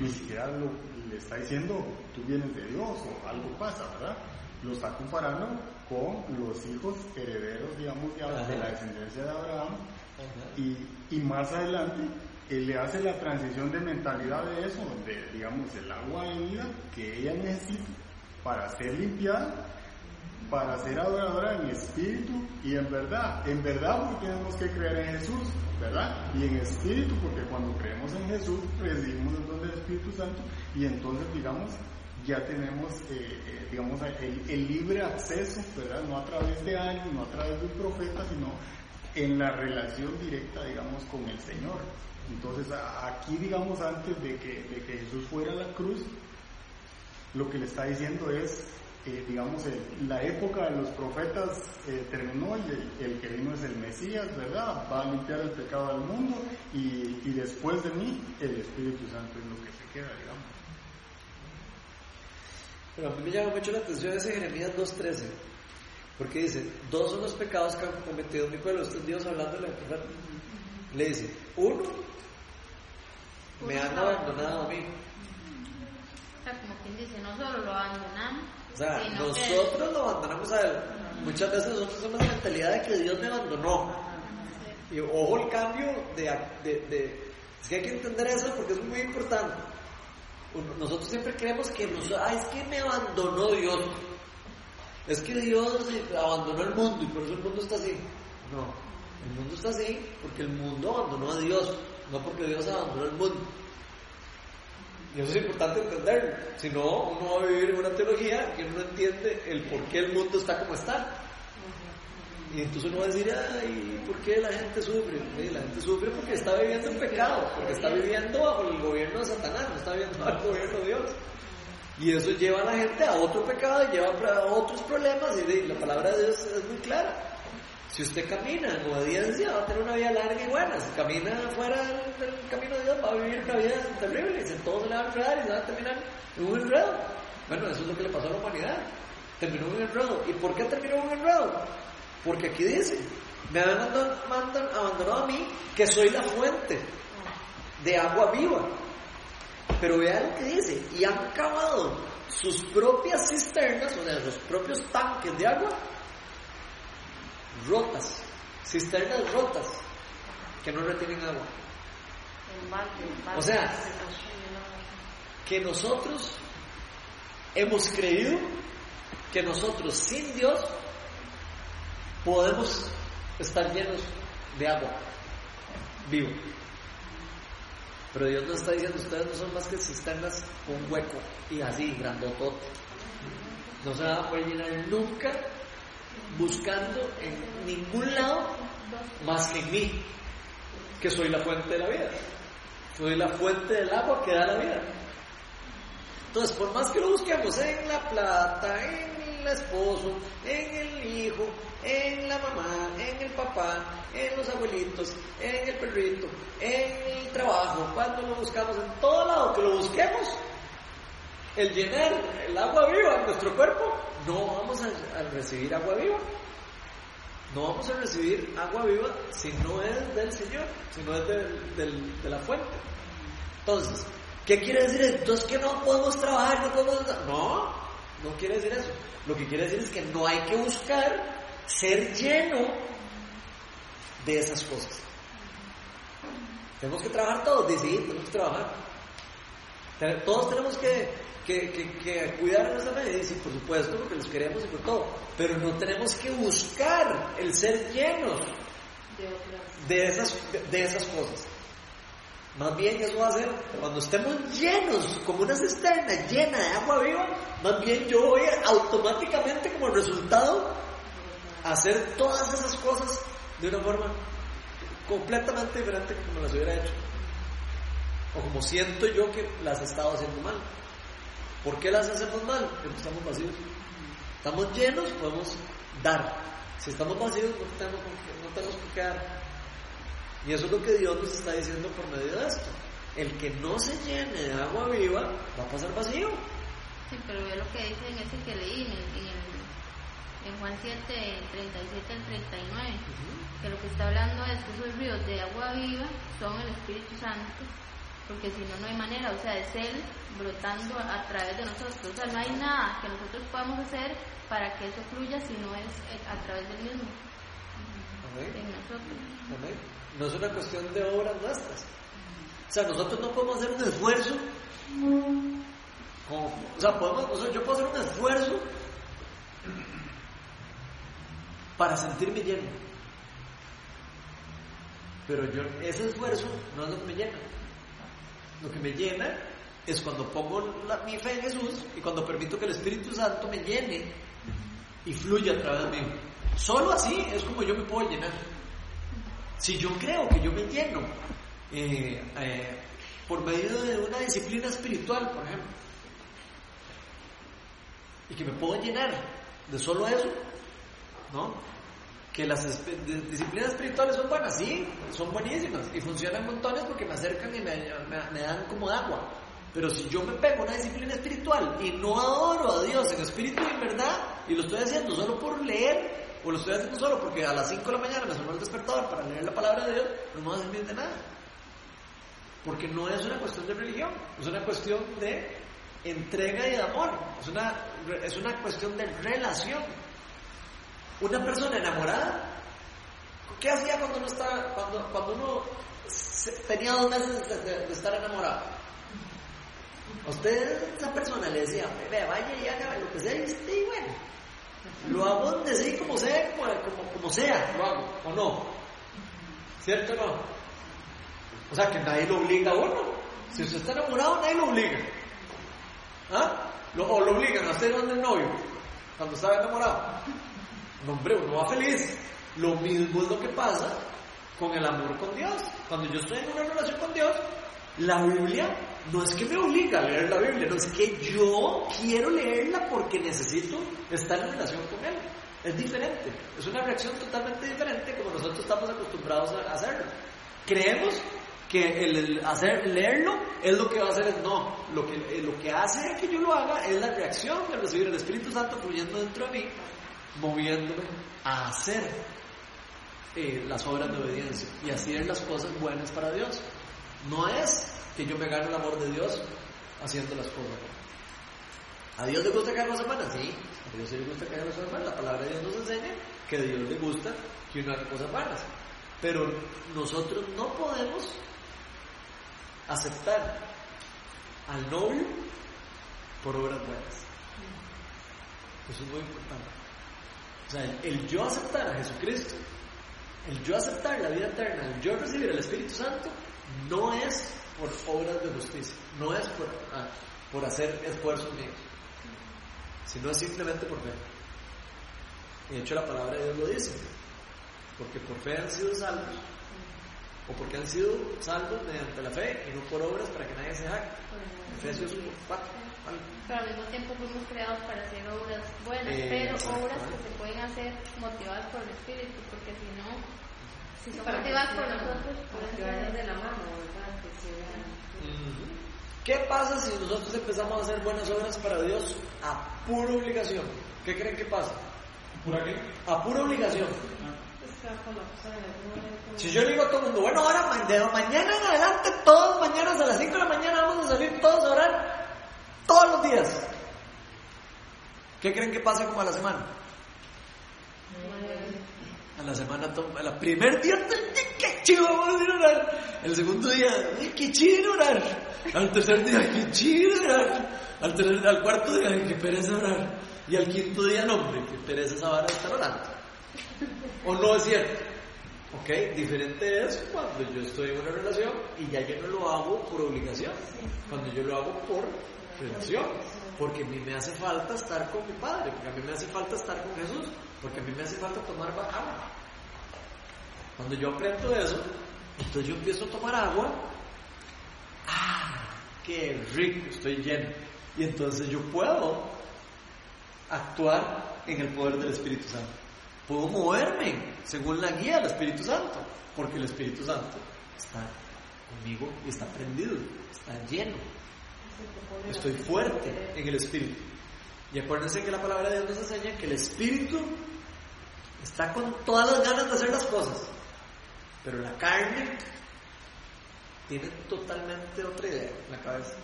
Ni siquiera lo, le está diciendo, tú vienes de Dios o algo pasa, ¿verdad? Lo está comparando con los hijos herederos, digamos, de, de la descendencia de Abraham. Y, y más adelante, él le hace la transición de mentalidad de eso, de, digamos, el agua de vida que ella necesita para ser limpiada, para ser adoradora en espíritu y en verdad. En verdad porque tenemos que creer en Jesús, ¿verdad? Y en espíritu porque cuando creemos en Jesús recibimos el don del Espíritu Santo y entonces, digamos, ya tenemos, eh, eh, digamos, el, libre acceso, ¿verdad? No a través de alguien, no a través de un profeta, sino en la relación directa, digamos, con el Señor. Entonces, aquí, digamos, antes de que, de que Jesús fuera a la cruz, lo que le está diciendo es, eh, digamos, la época de los profetas terminó y el, el que vino es el Mesías, ¿verdad? Va a limpiar el pecado del mundo y, y después de mí el Espíritu Santo es lo que se queda, digamos.
Pero a mí me llama mucho la atención ese Jeremías 2.13, porque dice, dos son los pecados que han cometido mi pueblo, este es Dios hablándole. Le dice, uno, me han abandonado a mí.
O sea, como quien dice, no solo lo abandonamos,
O sea, nosotros lo abandonamos a él. Muchas veces nosotros tenemos la mentalidad de que Dios me abandonó. Y ojo el cambio de, de, de- Es que hay que entender eso porque es muy importante. Nosotros siempre creemos que nos, "Ay, es que me abandonó Dios. Es que Dios abandonó el mundo y por eso el mundo está así. No, el mundo está así porque el mundo abandonó a Dios, no porque Dios abandonó el mundo. Y eso es importante entenderlo. Si no, uno va a vivir en una teología que no entiende el por qué el mundo está como está. Y entonces uno va a decir, ay, ¿por qué la gente sufre? La gente sufre porque está viviendo en pecado, porque está viviendo bajo el gobierno de Satanás, no está viviendo bajo el gobierno de Dios. Y eso lleva a la gente a otro pecado y lleva a otros problemas. Y la palabra de Dios es muy clara. Si usted camina en obediencia, va a tener una vida larga y buena. Si camina fuera del, camino de Dios, va a vivir una vida terrible. Y todo se le va a enredar y se va a terminar en un enredo. Bueno, eso es lo que le pasó a la humanidad. Terminó en un enredo. ¿Y por qué terminó en un enredo? Porque aquí dice, me han abandonado a mí, que soy la fuente de agua viva. Pero vean lo que dice, y han cavado sus propias cisternas, o sea, sus propios tanques de agua, rotas, cisternas rotas, que no retienen agua. O sea.
Que
nosotros hemos creído que nosotros sin Dios podemos estar llenos de agua vivo. Pero Dios nos está diciendo, ustedes no son más que cisternas con hueco y así, grandotote. No se van a poder llenar nunca buscando en ningún lado más que en mí, que soy la fuente de la vida. Soy la fuente del agua que da la vida. Entonces, por más que lo busquemos en la plata, en el esposo, en el hijo, en la mamá, en el papá, en los abuelitos, en el perrito, en el trabajo, cuando lo buscamos en todo lado que lo busquemos, el llenar el agua viva en nuestro cuerpo, no vamos a, recibir agua viva. No vamos a recibir agua viva si no es del Señor, si no es de la fuente. Entonces, ¿qué quiere decir? Entonces que no podemos trabajar, no podemos... No, no quiere decir eso. Lo que quiere decir es que no hay que buscar ser lleno de esas cosas. Tenemos que trabajar todos, decidir, tenemos que trabajar. Todos tenemos que, que, que- que cuidar nuestra fe, sí, por supuesto, porque los queremos y por todo. Pero no tenemos que buscar el ser llenos
de
esas, de esas cosas. Más bien eso va a ser, cuando estemos llenos, como una cisterna llena de agua viva, más bien yo voy automáticamente como resultado a hacer todas esas cosas de una forma completamente diferente que como las hubiera hecho. O como siento yo que las he estado haciendo mal. ¿Por qué las hacemos mal? Porque estamos vacíos. Estamos llenos, podemos dar. Si estamos vacíos, no tenemos, no tenemos qué dar. Y eso es lo que Dios nos está diciendo por medio de esto. El que no se llene de agua viva va a pasar vacío.
Sí, pero ve lo que dice en ese que leí, en, el- en, Juan 7, 37 al 39, que lo que está hablando es que esos ríos de agua viva son el Espíritu Santo, porque si no, no hay manera, o sea, es Él brotando a, a través de nosotros, o sea, no hay nada que nosotros podamos hacer para que eso fluya si no es eh, a través del mismo,
Amén.
en nosotros.
Amén. No es una cuestión de obras nuestras. O sea, nosotros no podemos hacer un esfuerzo. como- o sea, podemos, o sea, yo puedo hacer un esfuerzo para sentirme lleno. Pero yo, ese esfuerzo no es lo que me llena. Lo que me llena es cuando pongo la- mi fe en Jesús y cuando permito que el Espíritu Santo me llene y fluya a través de mí. Solo así es como yo me puedo llenar. Si yo creo que yo me lleno eh, eh, por medio de una disciplina espiritual, por ejemplo, y que me puedo llenar de solo eso, ¿no? Que las disciplinas espirituales son buenas, sí, son buenísimas y funcionan montones porque me acercan y me, dan como agua. Pero si yo me pego una disciplina espiritual y no adoro a Dios en espíritu y en verdad, y lo estoy haciendo solo por leer, o lo estoy haciendo solo porque a las 5 de la mañana me sonó el despertador para leer la palabra de Dios, no me va a servir de nada. Porque no es una cuestión de religión, es una cuestión de entrega y de amor, es una, es una cuestión de relación. Una persona enamorada, ¿Qué hacía cuando uno estaba, cuando, cuando uno tenía dos meses de, estar enamorado? A usted, esa persona le decía, ve, vaya y haga lo que sea, y bueno, lo hago donde y como sea, como, como, como sea, lo hago, o no. ¿Cierto o no? O sea, que nadie lo obliga a uno. Si usted está enamorado, nadie lo obliga. ¿Ah? Lo- o lo obligan a usted donde el novio, cuando estaba enamorado. No, hombre, uno va feliz. Lo mismo es lo que pasa con el amor con Dios. Cuando yo estoy en una relación con Dios, la Biblia no es que me obliga a leer la Biblia, no es que yo quiero leerla porque necesito estar en relación con Él. Es diferente, es una reacción totalmente diferente como nosotros estamos acostumbrados a hacerlo. Creemos que el, hacer, leerlo es lo que va a hacer, no, lo que, eh, lo que hace que yo lo haga es la reacción de recibir el Espíritu Santo fluyendo dentro de mí, moviéndome a hacer eh, las obras de obediencia y hacer las cosas buenas para Dios. No es que yo me gane el amor de Dios haciendo las cosas. ¿A Dios le gusta que haga cosas buenas? Sí, a Dios le gusta que haga cosas buenas. La palabra de Dios nos enseña que a Dios le gusta que uno haga cosas buenas. Pero nosotros no podemos aceptar al novio por obras buenas. Eso es muy importante. O sea, el, el yo aceptar a Jesucristo, el yo aceptar la vida eterna, el yo recibir el Espíritu Santo, no es por obras de justicia, no es por, ah, por hacer esfuerzos míos, sino es simplemente por fe. Y de hecho la palabra de Dios lo dice, porque por fe han sido salvos, o porque han sido salvos mediante la fe y no por obras para que nadie se jacte. Efesios 4. ¿vale?
Pero al mismo tiempo fuimos creados para hacer obras buenas,
Eh,
pero obras que se pueden hacer motivadas por el Espíritu, porque si no,
¿Qué pasa si nosotros empezamos a hacer buenas obras para Dios a pura obligación? ¿Qué creen que pasa?
¿Pura qué?
A pura obligación.
Pues se va a colapsar en algún momento.
Si yo le digo a todo el mundo, bueno, ahora de mañana en adelante, todos mañanas a las 5 de la mañana vamos a salir todos a orar todos los días. ¿Qué creen que pasa como a la semana? A la semana, to- a la primer día, qué chido, vamos a ir a orar. El segundo día, "Ay, qué chido orar. Al tercer día, qué chido orar. Al, tercer, al cuarto día, "Ay, qué pereza orar. Y al quinto día, no, hombre, qué pereza esa vara estar orando. ¿O no es cierto? ¿Ok? Diferente es cuando yo estoy en una relación y ya yo no lo hago por obligación. Cuando yo lo hago por relación. Porque a mí me hace falta estar con mi padre, porque a mí me hace falta estar con Jesús, porque a mí me hace falta tomar agua. Cuando yo aprendo eso, entonces yo empiezo a tomar agua. ¡Ah! ¡Qué rico! Estoy lleno. Y entonces yo puedo actuar en el poder del Espíritu Santo. Puedo moverme según la guía del Espíritu Santo, porque el Espíritu Santo está conmigo y está prendido, está lleno. Estoy fuerte en el Espíritu. Y acuérdense que la palabra de Dios nos enseña que el Espíritu está con todas las ganas de hacer las cosas, pero la carne tiene totalmente otra idea en la cabeza.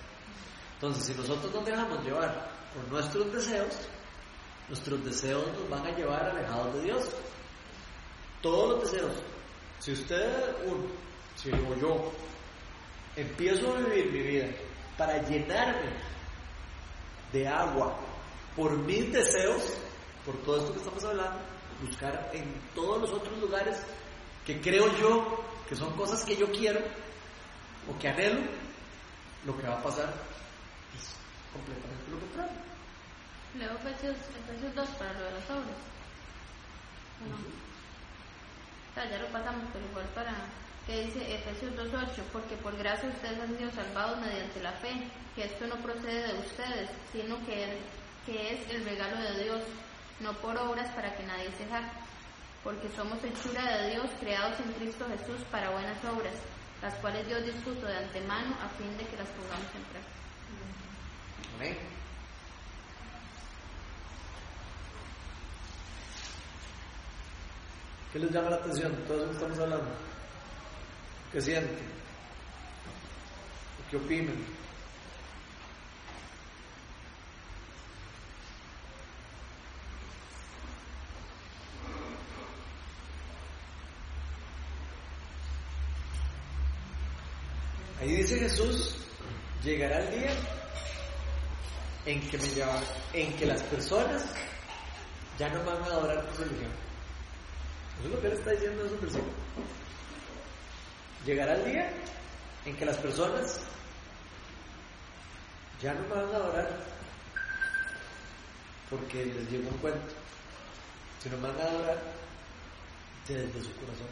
Entonces, si nosotros nos dejamos llevar por nuestros deseos, nuestros deseos nos van a llevar alejados de Dios. Todos los deseos. Si usted, uno, si digo yo, empiezo a vivir mi vida para llenarme de agua por mis deseos, por todo esto que estamos hablando, buscar en todos los otros lugares que creo yo que son cosas que yo quiero o que anhelo, lo que va a pasar es completamente lo contrario.
Leo Efesios, Efesios 2 para lo de las obras. Ya lo pasamos, pero igual para que dice Efesios 2.8, porque por gracia ustedes han sido salvados mediante la fe, que esto no procede de ustedes, sino que, el- que es el regalo de Dios, no por obras para que nadie se jacte, porque somos hechura de Dios, creados en Cristo Jesús para buenas obras, las cuales Dios dispuso de antemano a fin de que las pongamos en práctica.
Amén. ¿Qué les llama la atención de todo eso que estamos hablando? ¿Qué sienten? ¿Qué opinan? Ahí dice Jesús, llegará el día en que me lleva- en que las personas ya no van a adorar por religión. Eso es lo que él está diciendo en esos versículos. Llegará el día en que las personas ya no van a adorar porque les llegó un cuento, sino van a adorar desde su corazón.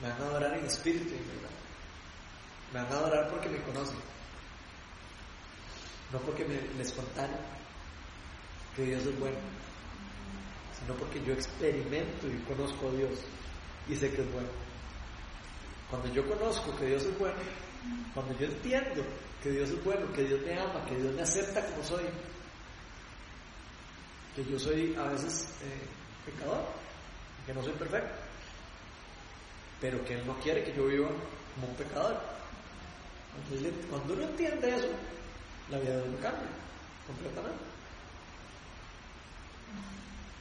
Van a adorar en espíritu y en verdad. Me van a adorar porque me conocen, no porque me, les contaron que Dios es bueno, sino porque yo experimento y conozco a Dios y sé que es bueno. Cuando yo conozco que Dios es bueno, cuando yo entiendo que Dios es bueno, que Dios me ama, que Dios me acepta como soy, que yo soy a veces eh, pecador, que no soy perfecto, pero que Él no quiere que yo viva como un pecador. Entonces, cuando uno entiende eso, la vida de uno cambia completamente.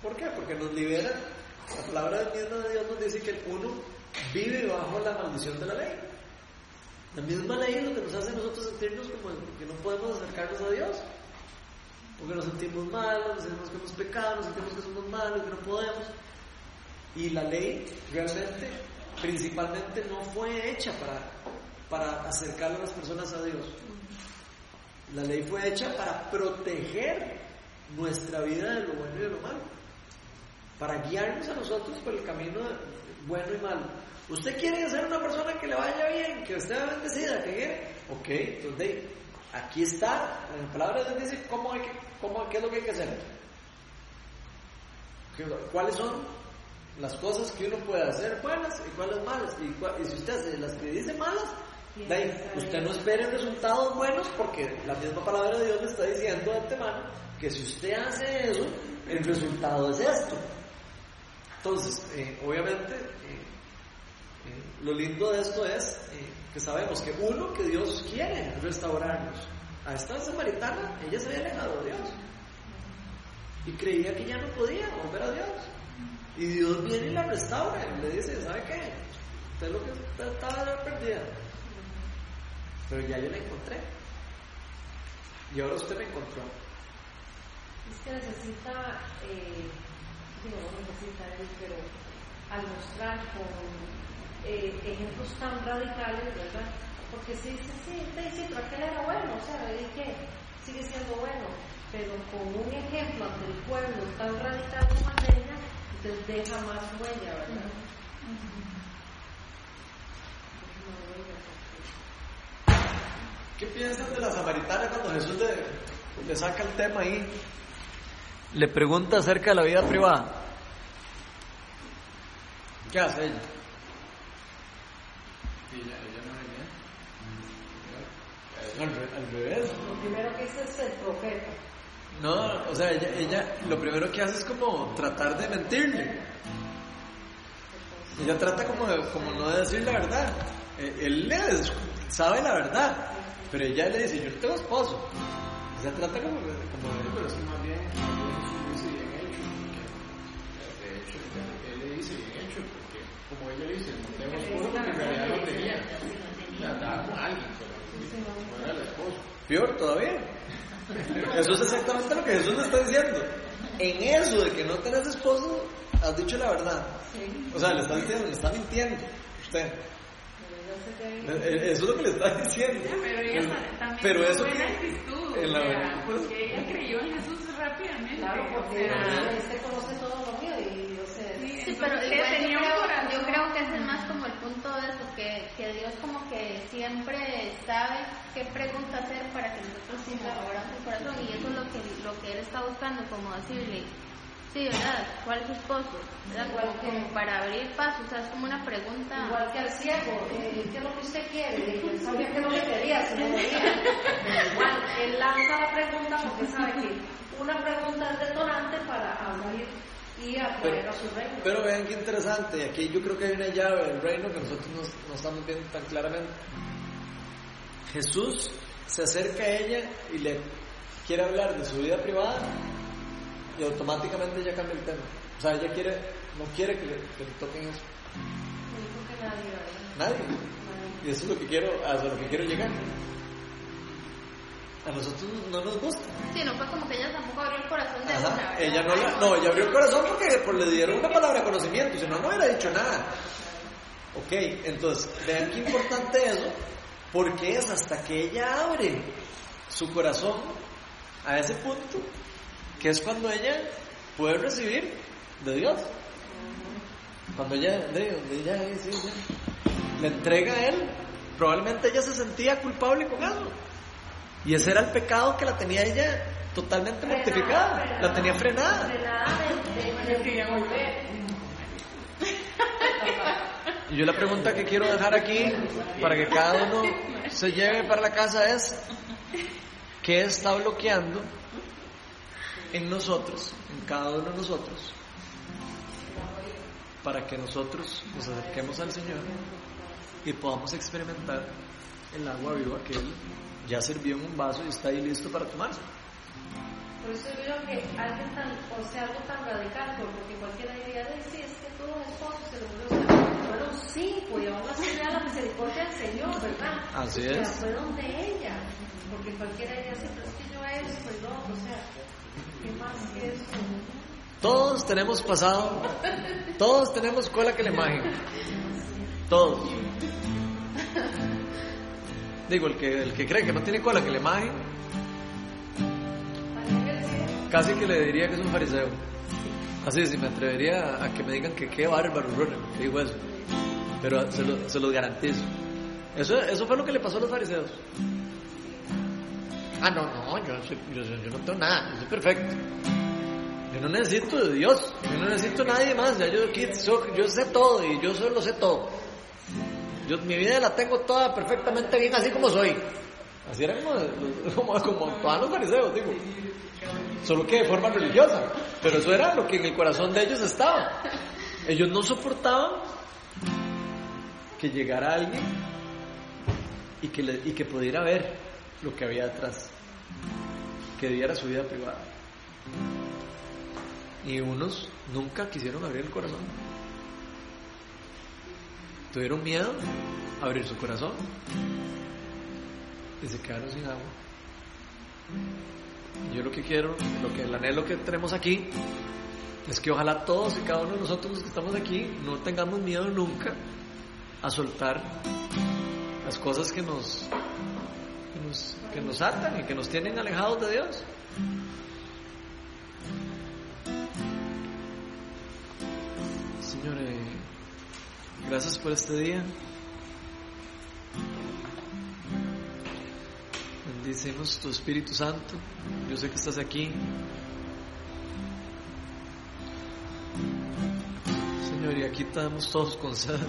¿Por qué? Porque nos libera, la palabra de Dios nos dice que uno vive bajo la maldición de la ley. La misma ley es lo que nos hace nosotros sentirnos como que no podemos acercarnos a Dios. Porque nos sentimos malos, nos sentimos que hemos pecado, nos sentimos que somos malos, que no podemos. Y la ley realmente, principalmente, no fue hecha para, para acercar a las personas a Dios. La ley fue hecha para proteger nuestra vida de lo bueno y de lo malo. Para guiarnos a nosotros por el camino bueno y malo. ¿Usted quiere ser una persona que le vaya bien, que esté bendecida, que quiere? Ok, entonces aquí está, en la palabra de Dios dice cómo hay que, cómo, qué es lo que hay que hacer. ¿Qué- ¿Cuáles son las cosas que uno puede hacer buenas y cuáles malas? Y, si usted hace las que dice malas, usted no espere resultados buenos porque la misma palabra de Dios le está diciendo de antemano que si usted hace eso, el resultado es esto. Entonces, eh, obviamente, eh, eh, lo lindo de esto es que sabemos que uno, que Dios quiere restaurarnos. A esta samaritana, ella se había alejado de Dios. Y creía que ya no podía volver a Dios. Y Dios viene y la restaura. Y le dice, ¿sabe qué? Usted lo que estaba perdida. Pero ya yo la encontré. Y ahora usted me encontró.
Es que necesita, eh, digo, no necesita él, pero al mostrar con eh, ejemplos tan radicales, ¿verdad? Porque si dice, sí, usted dice, pero aquel era bueno, o sea, ¿y qué? Sigue siendo bueno, pero con un ejemplo ante el pueblo tan radical de ella, entonces deja más huella, ¿verdad más huella, porque-
¿Qué piensas de la samaritana cuando Jesús le, le saca el tema ahí? Le pregunta acerca de la vida privada. ¿Qué hace ella?
Ella, ella no venía.
Al, re- al revés.
Lo primero que dice es el profeta.
No, o sea, ella, ella lo primero que hace es como tratar de mentirle. Ella trata como, de- como no de decir la verdad. Eh, Él le des- sabe la verdad, pero ella le dice, yo no tengo esposo. Ella trata como, de- como de-
Pero es que más bien, más bien Jesús dice bien hecho. De hecho, él, él le dice bien hecho, porque como ella le dice, no tengo esposo porque en realidad no tenía. O sea, andaba con alguien, pero no era el esposo.
Peor todavía. Eso es exactamente lo que Jesús le está diciendo. En eso de que no tenés esposo, has dicho la verdad. O sea, le está diciendo, le está mintiendo. Usted. Eh, eh, Eso es lo que le está diciendo.
Pero ella ta- también
Pero eso
buena
que-
actitud,
en la
o
verdad, pues-
porque ella creyó en Jesús rápidamente.
Claro,
o
porque
sea,
este conoce todo lo mío y, o sea,
sí,
Sí, pero igual yo
tenía un
creo,
corazón.
yo creo que ese es más como el punto de eso, que, que Dios como que siempre sabe qué pregunta hacer para que nosotros sí abramos el corazón y eso es lo que, lo que Él está buscando, como decirle, sí, ¿verdad? ¿Cuál es su esposo? ¿Verdad?
Igual que-
como para abrir paso, o sea, es como una pregunta.
Igual que al ciego, eh, ¿qué es lo que usted quiere? Él sabía qué es lo que quería, si no veía. Pero igual, él lanza la pregunta porque sabe que una pregunta es detonante para abrir y atraer a su reino.
Pero vean qué interesante, y aquí yo creo que hay una llave del reino que nosotros no, no estamos viendo tan claramente. Jesús se acerca a ella y le quiere hablar de su vida privada y automáticamente ella cambia el tema. O sea, ella quiere, no quiere que le, que le toquen eso.
Que nadie, ¿verdad?
Nadie.
Nadie.
Y eso es lo que quiero, a lo que quiero llegar. A nosotros no nos gusta.
Sí, no fue como que ella tampoco abrió el corazón de
Ajá. Ella no, la- no, ella abrió el corazón porque pues, le dieron una palabra de conocimiento, si no, no hubiera dicho nada. Ok, entonces, vean qué importante eso, porque es hasta que ella abre su corazón a ese punto, que es cuando ella puede recibir de Dios. Cuando ella, de, ella le entrega a Él, probablemente ella se sentía culpable con eso. Y ese era el pecado que la tenía ella totalmente mortificada, la tenía frenada.
Frenada.
Y yo la pregunta que quiero dejar aquí para que cada uno se lleve para la casa es, ¿qué está bloqueando en nosotros, en cada uno de nosotros, para que nosotros nos acerquemos al Señor y podamos experimentar el agua viva que Él ya sirvió en un vaso y está ahí listo para tomarse?
Por eso yo creo que alguien tan, o sea, algo tan radical, porque cualquiera diría, "Ay, sí, es que todo es esposo se lo. Fueron cinco y aún así vea la misericordia del Señor, ¿verdad?
Así
O sea,
es.
fueron de ella, porque cualquiera diría, sí, pero es que yo y lo otro, o sea,
Todos tenemos pasado, todos tenemos cola que le majen. Todos. Digo, el que, el que cree que no tiene cola que le majen, casi que le diría que es un fariseo. Así, si me atrevería a que me digan que qué bárbaro, que digo eso. Pero se, lo, se los garantizo. Eso, eso fue lo que le pasó a los fariseos. Ah, no, no, yo, soy- yo, no tengo nada, yo soy perfecto. Yo no necesito de Dios, yo no necesito nadie más, ya yo aquí yo sé todo y yo solo sé todo. Yo mi vida la tengo toda perfectamente bien así como soy. Así eran como, como, como todos los fariseos, digo. Solo que de forma religiosa. Pero eso era lo que en el corazón de ellos estaba. Ellos no soportaban que llegara alguien y que, y que pudiera ver lo que había detrás. Que diera su vida privada. Y unos nunca quisieron abrir el corazón. Tuvieron miedo a abrir su corazón y se quedaron sin agua. Yo lo que quiero, lo que el anhelo que tenemos aquí es que ojalá todos y cada uno de nosotros los que estamos aquí no tengamos miedo nunca a soltar las cosas que nos que nos atan y que nos tienen alejados de Dios. Señor, gracias por este día. Bendicemos tu Espíritu Santo. Yo sé que estás aquí. Señor, y aquí estamos todos con sed.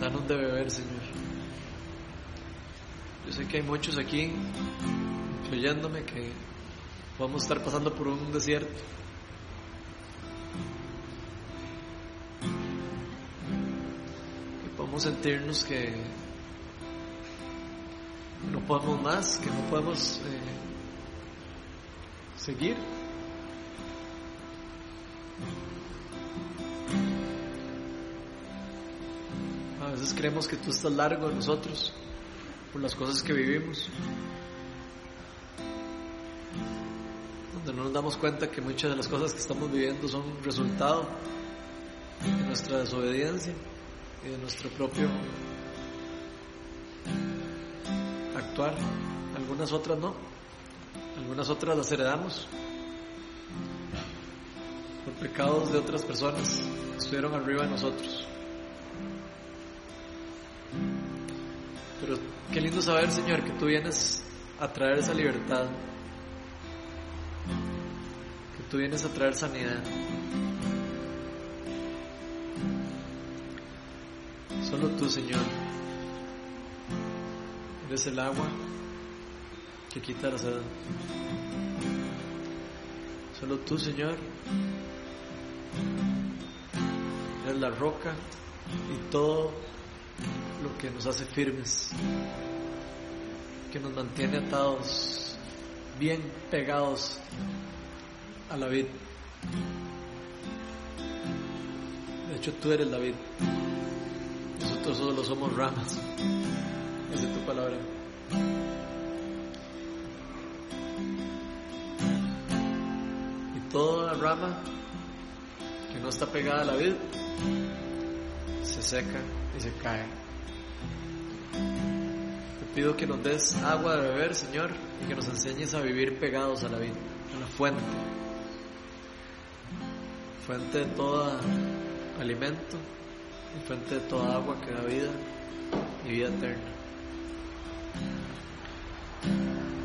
Danos de beber, Señor. Yo sé que hay muchos aquí, incluyéndome, que podemos estar pasando por un desierto. Que podemos sentirnos que no podemos más, que no podemos eh, seguir. A veces creemos que tú estás largo de nosotros por las cosas que vivimos. Donde no nos damos cuenta que muchas de las cosas que estamos viviendo son resultado de nuestra desobediencia y de nuestro propio actuar. Algunas otras no. Algunas otras las heredamos por pecados de otras personas que estuvieron arriba de nosotros. Qué lindo saber, Señor, que tú vienes a traer esa libertad, que tú vienes a traer sanidad. Solo tú, Señor, eres el agua que quita la sed. Solo tú, Señor, eres la roca y todo lo que nos hace firmes, que nos mantiene atados, bien pegados a la vida. De hecho, tú eres David. Nosotros solo somos ramas. Esa es tu palabra. Y toda rama que no está pegada a la vid se seca y se cae. Pido que nos des agua de beber, Señor, y que nos enseñes a vivir pegados a la vid, a la fuente. Fuente de todo alimento fuente de toda agua que da vida y vida eterna.